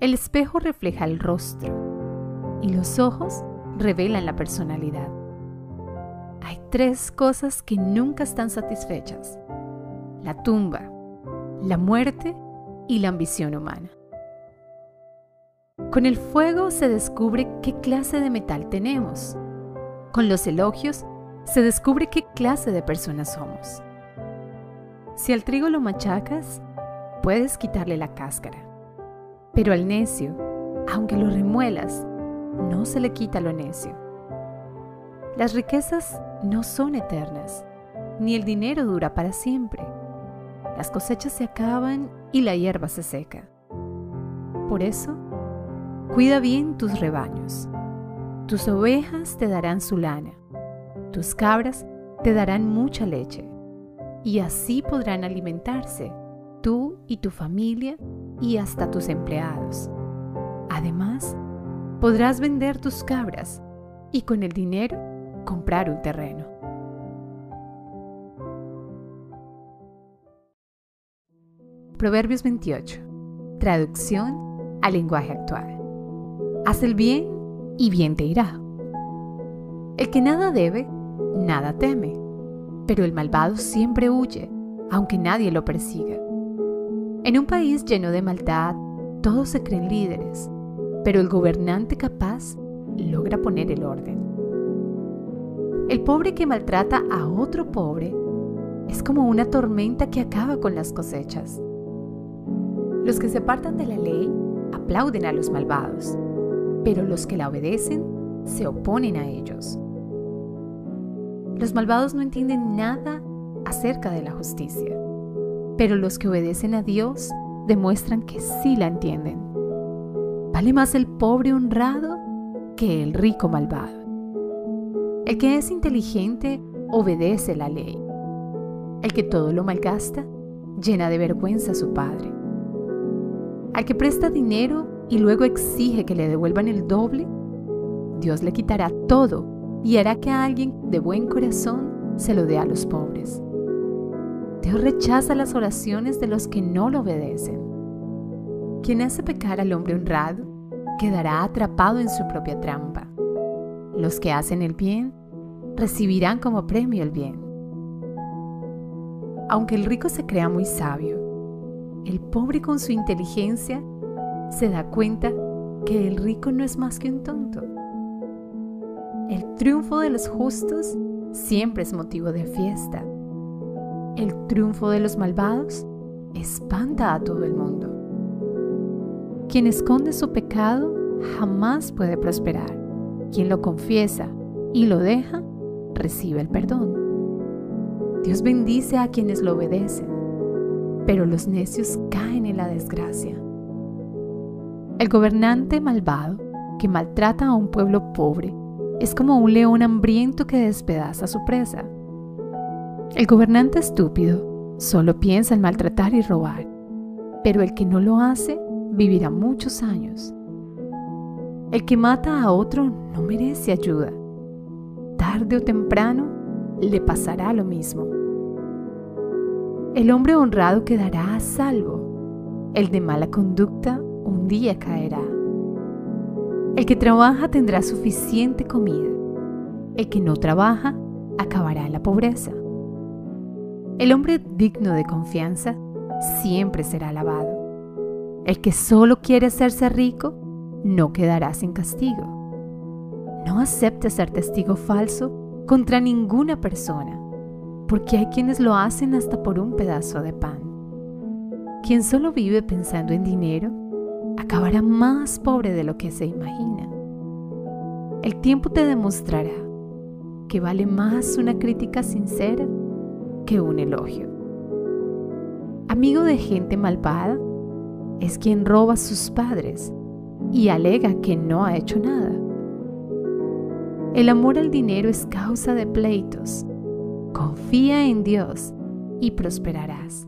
El espejo refleja el rostro y los ojos revelan la personalidad. Hay tres cosas que nunca están satisfechas. La tumba, la muerte y la ambición humana. Con el fuego se descubre qué clase de metal tenemos. Con los elogios se descubre qué clase de personas somos. Si al trigo lo machacas, puedes quitarle la cáscara. Pero al necio, aunque lo remuelas, no se le quita lo necio. Las riquezas no son eternas, ni el dinero dura para siempre. Las cosechas se acaban y la hierba se seca. Por eso, cuida bien tus rebaños. Tus ovejas te darán su lana, tus cabras te darán mucha leche, y así podrán alimentarse tú y tu familia y hasta tus empleados. Además, podrás vender tus cabras y con el dinero comprar un terreno. Proverbios 28. Traducción al lenguaje actual. Haz el bien y bien te irá. El que nada debe, nada teme, pero el malvado siempre huye, aunque nadie lo persiga. En un país lleno de maldad, todos se creen líderes, pero el gobernante capaz logra poner el orden. El pobre que maltrata a otro pobre es como una tormenta que acaba con las cosechas. Los que se apartan de la ley aplauden a los malvados, pero los que la obedecen se oponen a ellos. Los malvados no entienden nada acerca de la justicia, pero los que obedecen a Dios demuestran que sí la entienden. Vale más el pobre honrado que el rico malvado. El que es inteligente obedece la ley. El que todo lo malgasta llena de vergüenza a su padre. Al que presta dinero y luego exige que le devuelvan el doble, Dios le quitará todo y hará que alguien de buen corazón se lo dé a los pobres. Dios rechaza las oraciones de los que no lo obedecen. Quien hace pecar al hombre honrado quedará atrapado en su propia trampa. Los que hacen el bien recibirán como premio el bien. Aunque el rico se crea muy sabio, el pobre con su inteligencia se da cuenta que el rico no es más que un tonto. El triunfo de los justos siempre es motivo de fiesta. El triunfo de los malvados espanta a todo el mundo. Quien esconde su pecado jamás puede prosperar. Quien lo confiesa y lo deja, recibe el perdón. Dios bendice a quienes lo obedecen, pero los necios caen en la desgracia. El gobernante malvado que maltrata a un pueblo pobre es como un león hambriento que despedaza su presa. El gobernante estúpido solo piensa en maltratar y robar, pero el que no lo hace vivirá muchos años. El que mata a otro no merece ayuda. Tarde o temprano le pasará lo mismo. El hombre honrado quedará a salvo. El de mala conducta un día caerá. El que trabaja tendrá suficiente comida. El que no trabaja acabará en la pobreza. El hombre digno de confianza siempre será alabado. El que solo quiere hacerse rico no quedará sin castigo. No acepte ser testigo falso contra ninguna persona, porque hay quienes lo hacen hasta por un pedazo de pan. Quien solo vive pensando en dinero acabará más pobre de lo que se imagina. El tiempo te demostrará que vale más una crítica sincera que un elogio. Amigo de gente malvada es quien roba a sus padres y alega que no ha hecho nada. El amor al dinero es causa de pleitos. Confía en Dios y prosperarás.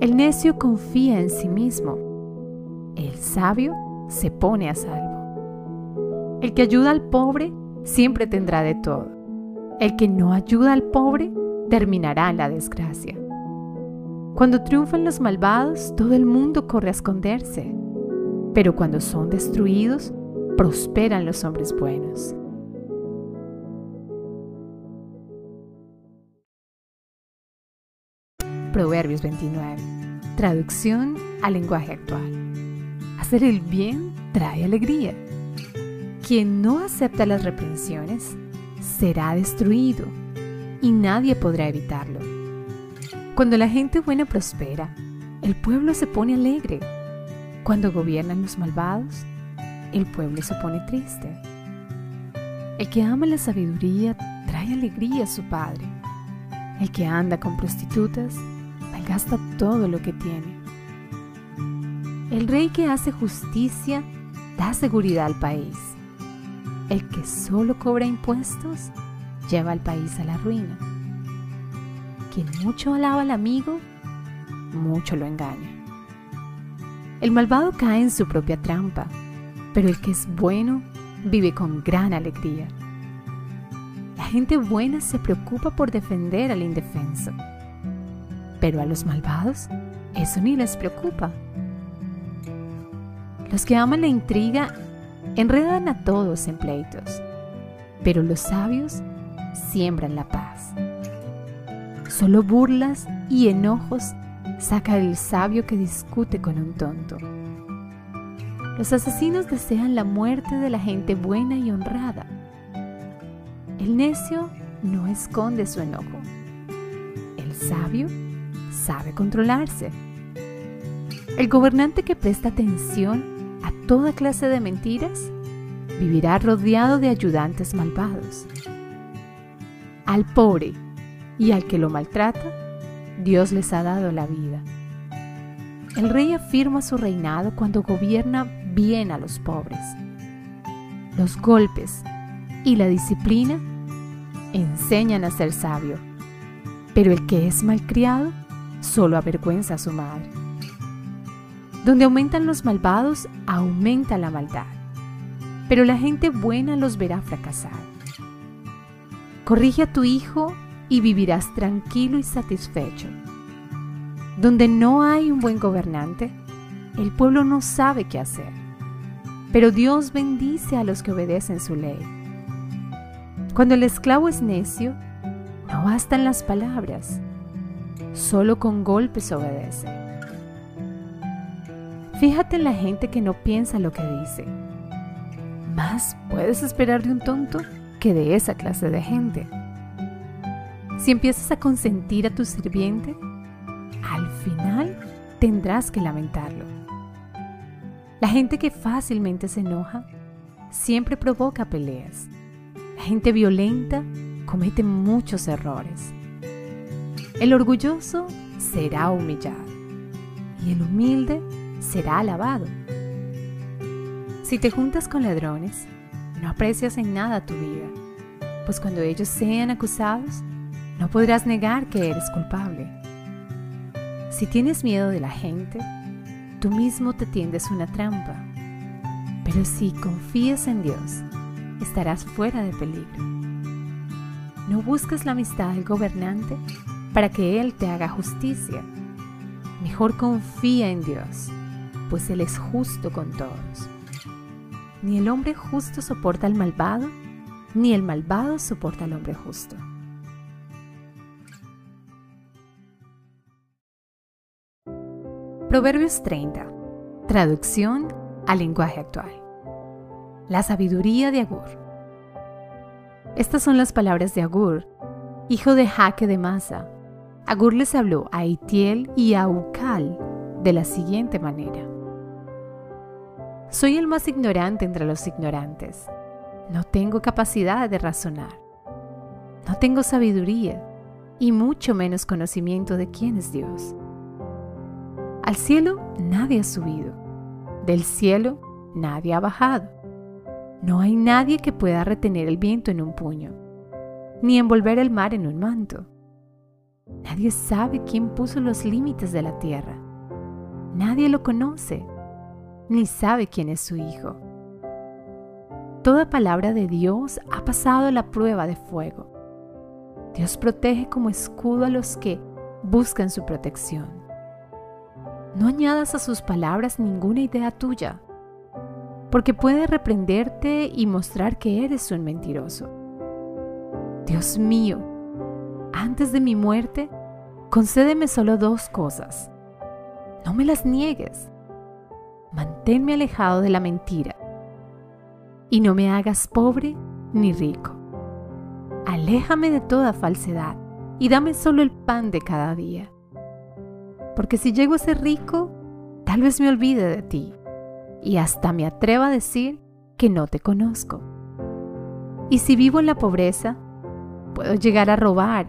El necio confía en sí mismo. El sabio se pone a salvo. El que ayuda al pobre siempre tendrá de todo. El que no ayuda al pobre terminará en la desgracia. Cuando triunfan los malvados, todo el mundo corre a esconderse pero cuando son destruidos, prosperan los hombres buenos. Proverbios 29. Traducción al lenguaje actual. Hacer el bien trae alegría. Quien no acepta las reprensiones será destruido y nadie podrá evitarlo. Cuando la gente buena prospera, el pueblo se pone alegre cuando gobiernan los malvados, el pueblo se pone triste. El que ama la sabiduría trae alegría a su padre. El que anda con prostitutas malgasta todo lo que tiene. El rey que hace justicia da seguridad al país. El que solo cobra impuestos lleva al país a la ruina. Quien mucho alaba al amigo, mucho lo engaña. El malvado cae en su propia trampa, pero el que es bueno vive con gran alegría. La gente buena se preocupa por defender al indefenso, pero a los malvados eso ni les preocupa. Los que aman la intriga enredan a todos en pleitos, pero los sabios siembran la paz. Solo burlas y enojos saca el sabio que discute con un tonto. Los asesinos desean la muerte de la gente buena y honrada. El necio no esconde su enojo. El sabio sabe controlarse. El gobernante que presta atención a toda clase de mentiras vivirá rodeado de ayudantes malvados. Al pobre y al que lo maltrata, Dios les ha dado la vida. El rey afirma su reinado cuando gobierna bien a los pobres. Los golpes y la disciplina enseñan a ser sabio, pero el que es malcriado solo avergüenza a su madre. Donde aumentan los malvados, aumenta la maldad, pero la gente buena los verá fracasar. Corrige a tu hijo y vivirás tranquilo y satisfecho. Donde no hay un buen gobernante, el pueblo no sabe qué hacer. Pero Dios bendice a los que obedecen su ley. Cuando el esclavo es necio, no bastan las palabras, solo con golpes obedece. Fíjate en la gente que no piensa lo que dice. Más puedes esperar de un tonto que de esa clase de gente. Si empiezas a consentir a tu sirviente, al final tendrás que lamentarlo. La gente que fácilmente se enoja siempre provoca peleas. La gente violenta comete muchos errores. El orgulloso será humillado y el humilde será alabado. Si te juntas con ladrones, no aprecias en nada tu vida, pues cuando ellos sean acusados, no podrás negar que eres culpable. Si tienes miedo de la gente, tú mismo te tiendes una trampa. Pero si confías en Dios, estarás fuera de peligro. No busques la amistad del gobernante para que Él te haga justicia. Mejor confía en Dios, pues Él es justo con todos. Ni el hombre justo soporta al malvado, ni el malvado soporta al hombre justo. Proverbios 30. Traducción al lenguaje actual. La sabiduría de Agur. Estas son las palabras de Agur, hijo de Jaque de Masa. Agur les habló a Itiel y a Ucal de la siguiente manera. Soy el más ignorante entre los ignorantes. No tengo capacidad de razonar. No tengo sabiduría y mucho menos conocimiento de quién es Dios. Al cielo nadie ha subido. Del cielo nadie ha bajado. No hay nadie que pueda retener el viento en un puño, ni envolver el mar en un manto. Nadie sabe quién puso los límites de la tierra. Nadie lo conoce ni sabe quién es su hijo. Toda palabra de Dios ha pasado la prueba de fuego. Dios protege como escudo a los que buscan su protección. No añadas a sus palabras ninguna idea tuya, porque puede reprenderte y mostrar que eres un mentiroso. Dios mío, antes de mi muerte, concédeme solo dos cosas. No me las niegues manténme alejado de la mentira y no me hagas pobre ni rico. Aléjame de toda falsedad y dame solo el pan de cada día. Porque si llego a ser rico, tal vez me olvide de ti y hasta me atreva a decir que no te conozco. Y si vivo en la pobreza, puedo llegar a robar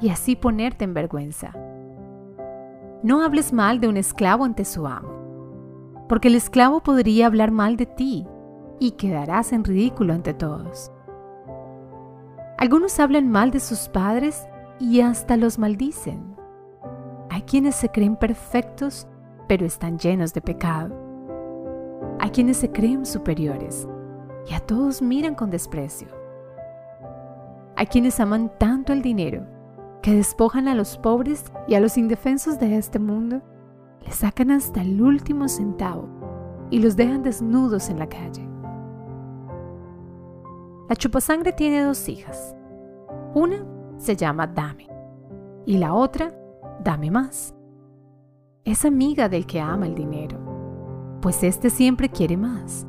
y así ponerte en vergüenza. No hables mal de un esclavo ante su amo porque el esclavo podría hablar mal de ti y quedarás en ridículo ante todos. Algunos hablan mal de sus padres y hasta los maldicen. Hay quienes se creen perfectos, pero están llenos de pecado. Hay quienes se creen superiores y a todos miran con desprecio. Hay quienes aman tanto el dinero que despojan a los pobres y a los indefensos de este mundo le sacan hasta el último centavo y los dejan desnudos en la calle. La chupasangre tiene dos hijas. Una se llama Dame y la otra Dame más. Es amiga del que ama el dinero, pues éste siempre quiere más.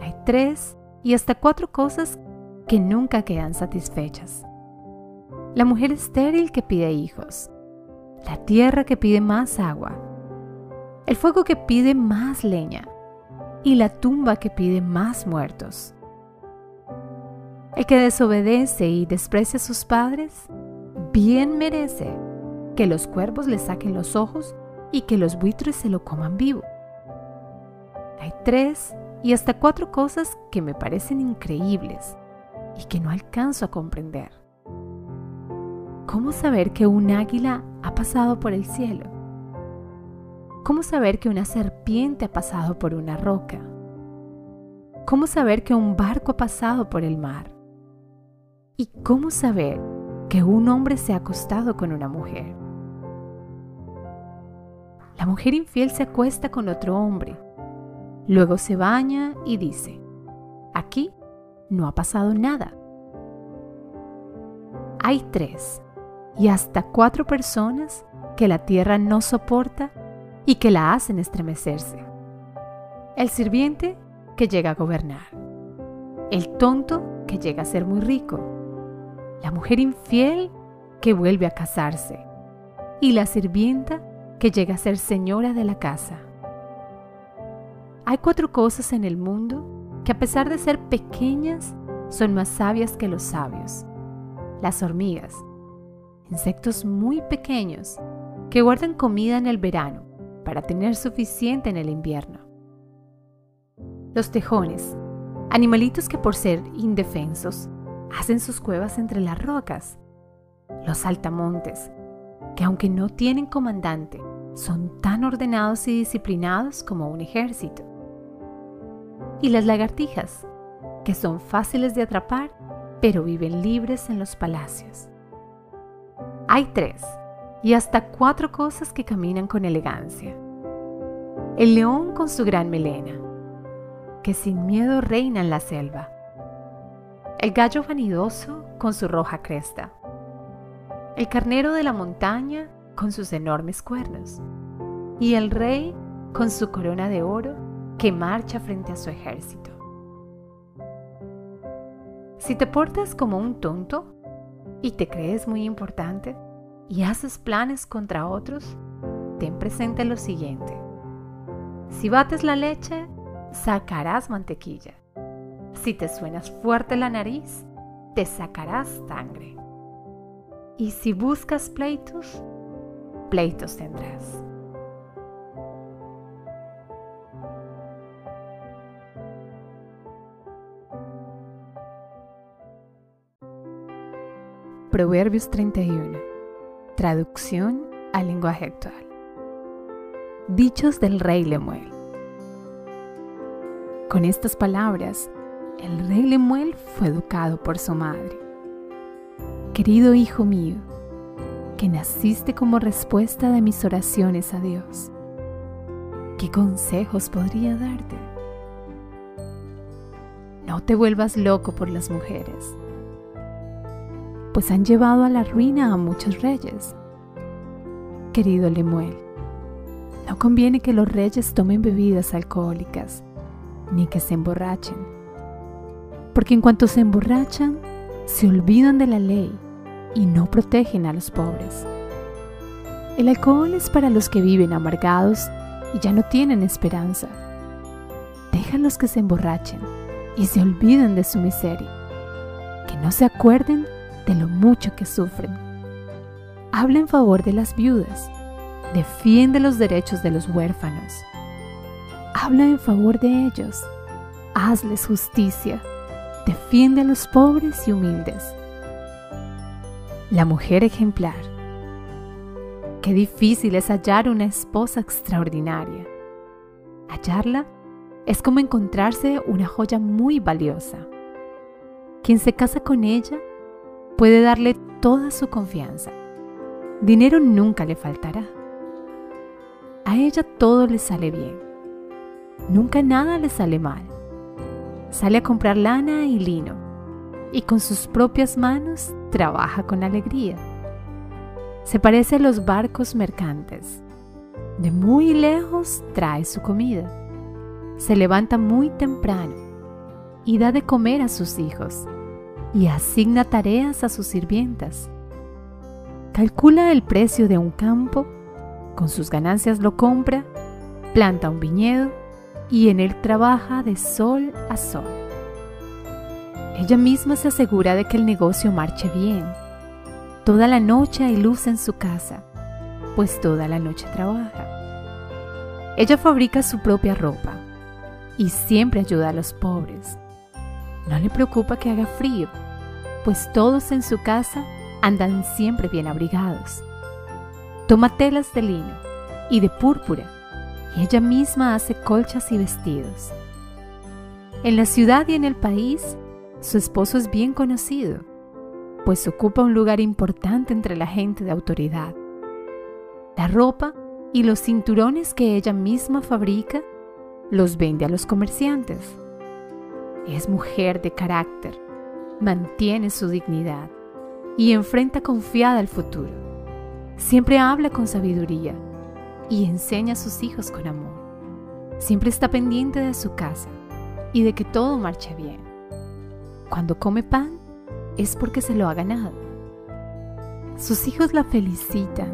Hay tres y hasta cuatro cosas que nunca quedan satisfechas. La mujer estéril que pide hijos, la tierra que pide más agua, el fuego que pide más leña y la tumba que pide más muertos. El que desobedece y desprecia a sus padres, bien merece que los cuervos le saquen los ojos y que los buitres se lo coman vivo. Hay tres y hasta cuatro cosas que me parecen increíbles y que no alcanzo a comprender. ¿Cómo saber que un águila ha pasado por el cielo? ¿Cómo saber que una serpiente ha pasado por una roca? ¿Cómo saber que un barco ha pasado por el mar? ¿Y cómo saber que un hombre se ha acostado con una mujer? La mujer infiel se acuesta con otro hombre, luego se baña y dice, aquí no ha pasado nada. Hay tres y hasta cuatro personas que la tierra no soporta y que la hacen estremecerse. El sirviente que llega a gobernar. El tonto que llega a ser muy rico. La mujer infiel que vuelve a casarse. Y la sirvienta que llega a ser señora de la casa. Hay cuatro cosas en el mundo que a pesar de ser pequeñas, son más sabias que los sabios. Las hormigas, insectos muy pequeños que guardan comida en el verano para tener suficiente en el invierno. Los tejones, animalitos que por ser indefensos hacen sus cuevas entre las rocas. Los saltamontes, que aunque no tienen comandante, son tan ordenados y disciplinados como un ejército. Y las lagartijas, que son fáciles de atrapar, pero viven libres en los palacios. Hay tres y hasta cuatro cosas que caminan con elegancia. El león con su gran melena, que sin miedo reina en la selva. El gallo vanidoso con su roja cresta. El carnero de la montaña con sus enormes cuernos. Y el rey con su corona de oro que marcha frente a su ejército. Si te portas como un tonto y te crees muy importante y haces planes contra otros, ten presente lo siguiente. Si bates la leche, sacarás mantequilla. Si te suenas fuerte la nariz, te sacarás sangre. Y si buscas pleitos, pleitos tendrás. Proverbios 31. Traducción al lenguaje actual. Dichos del rey Lemuel. Con estas palabras, el rey Lemuel fue educado por su madre. Querido hijo mío, que naciste como respuesta de mis oraciones a Dios, ¿qué consejos podría darte? No te vuelvas loco por las mujeres, pues han llevado a la ruina a muchos reyes. Querido Lemuel, no conviene que los reyes tomen bebidas alcohólicas ni que se emborrachen. Porque en cuanto se emborrachan, se olvidan de la ley y no protegen a los pobres. El alcohol es para los que viven amargados y ya no tienen esperanza. Déjalos que se emborrachen y se olviden de su miseria, que no se acuerden de lo mucho que sufren. Habla en favor de las viudas, defiende los derechos de los huérfanos habla en favor de ellos, hazles justicia, defiende a los pobres y humildes. La mujer ejemplar. Qué difícil es hallar una esposa extraordinaria. Hallarla es como encontrarse una joya muy valiosa. Quien se casa con ella puede darle toda su confianza. Dinero nunca le faltará. A ella todo le sale bien Nunca nada le sale mal. Sale a comprar lana y lino y con sus propias manos trabaja con alegría. Se parece a los barcos mercantes. De muy lejos trae su comida. Se levanta muy temprano y da de comer a sus hijos y asigna tareas a sus sirvientas. Calcula el precio de un campo, con sus ganancias lo compra, planta un viñedo y en él trabaja de sol a sol. Ella misma se asegura de que el negocio marche bien. Toda la noche hay luz en su casa, pues toda la noche trabaja. Ella fabrica su propia ropa y siempre ayuda a los pobres. No le preocupa que haga frío, pues todos en su casa andan siempre bien abrigados. Toma telas de lino y de púrpura y ella misma hace colchas y vestidos. En la ciudad y en el país, su esposo es bien conocido, pues ocupa un lugar importante entre la gente de autoridad. La ropa y los cinturones que ella misma fabrica los vende a los comerciantes. Es mujer de carácter, mantiene su dignidad y enfrenta confiada el futuro. Siempre habla con sabiduría y enseña a sus hijos con amor. Siempre está pendiente de su casa y de que todo marche bien. Cuando come pan es porque se lo ha ganado. Sus hijos la felicitan,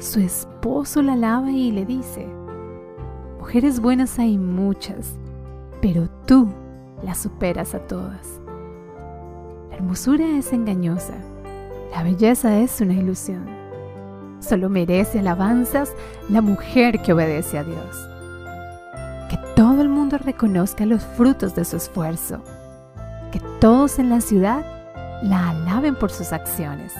su esposo la alaba y le dice, mujeres buenas hay muchas, pero tú las superas a todas. La hermosura es engañosa, la belleza es una ilusión. Solo merece alabanzas la mujer que obedece a Dios. Que todo el mundo reconozca los frutos de su esfuerzo, que todos en la ciudad la alaben por sus acciones.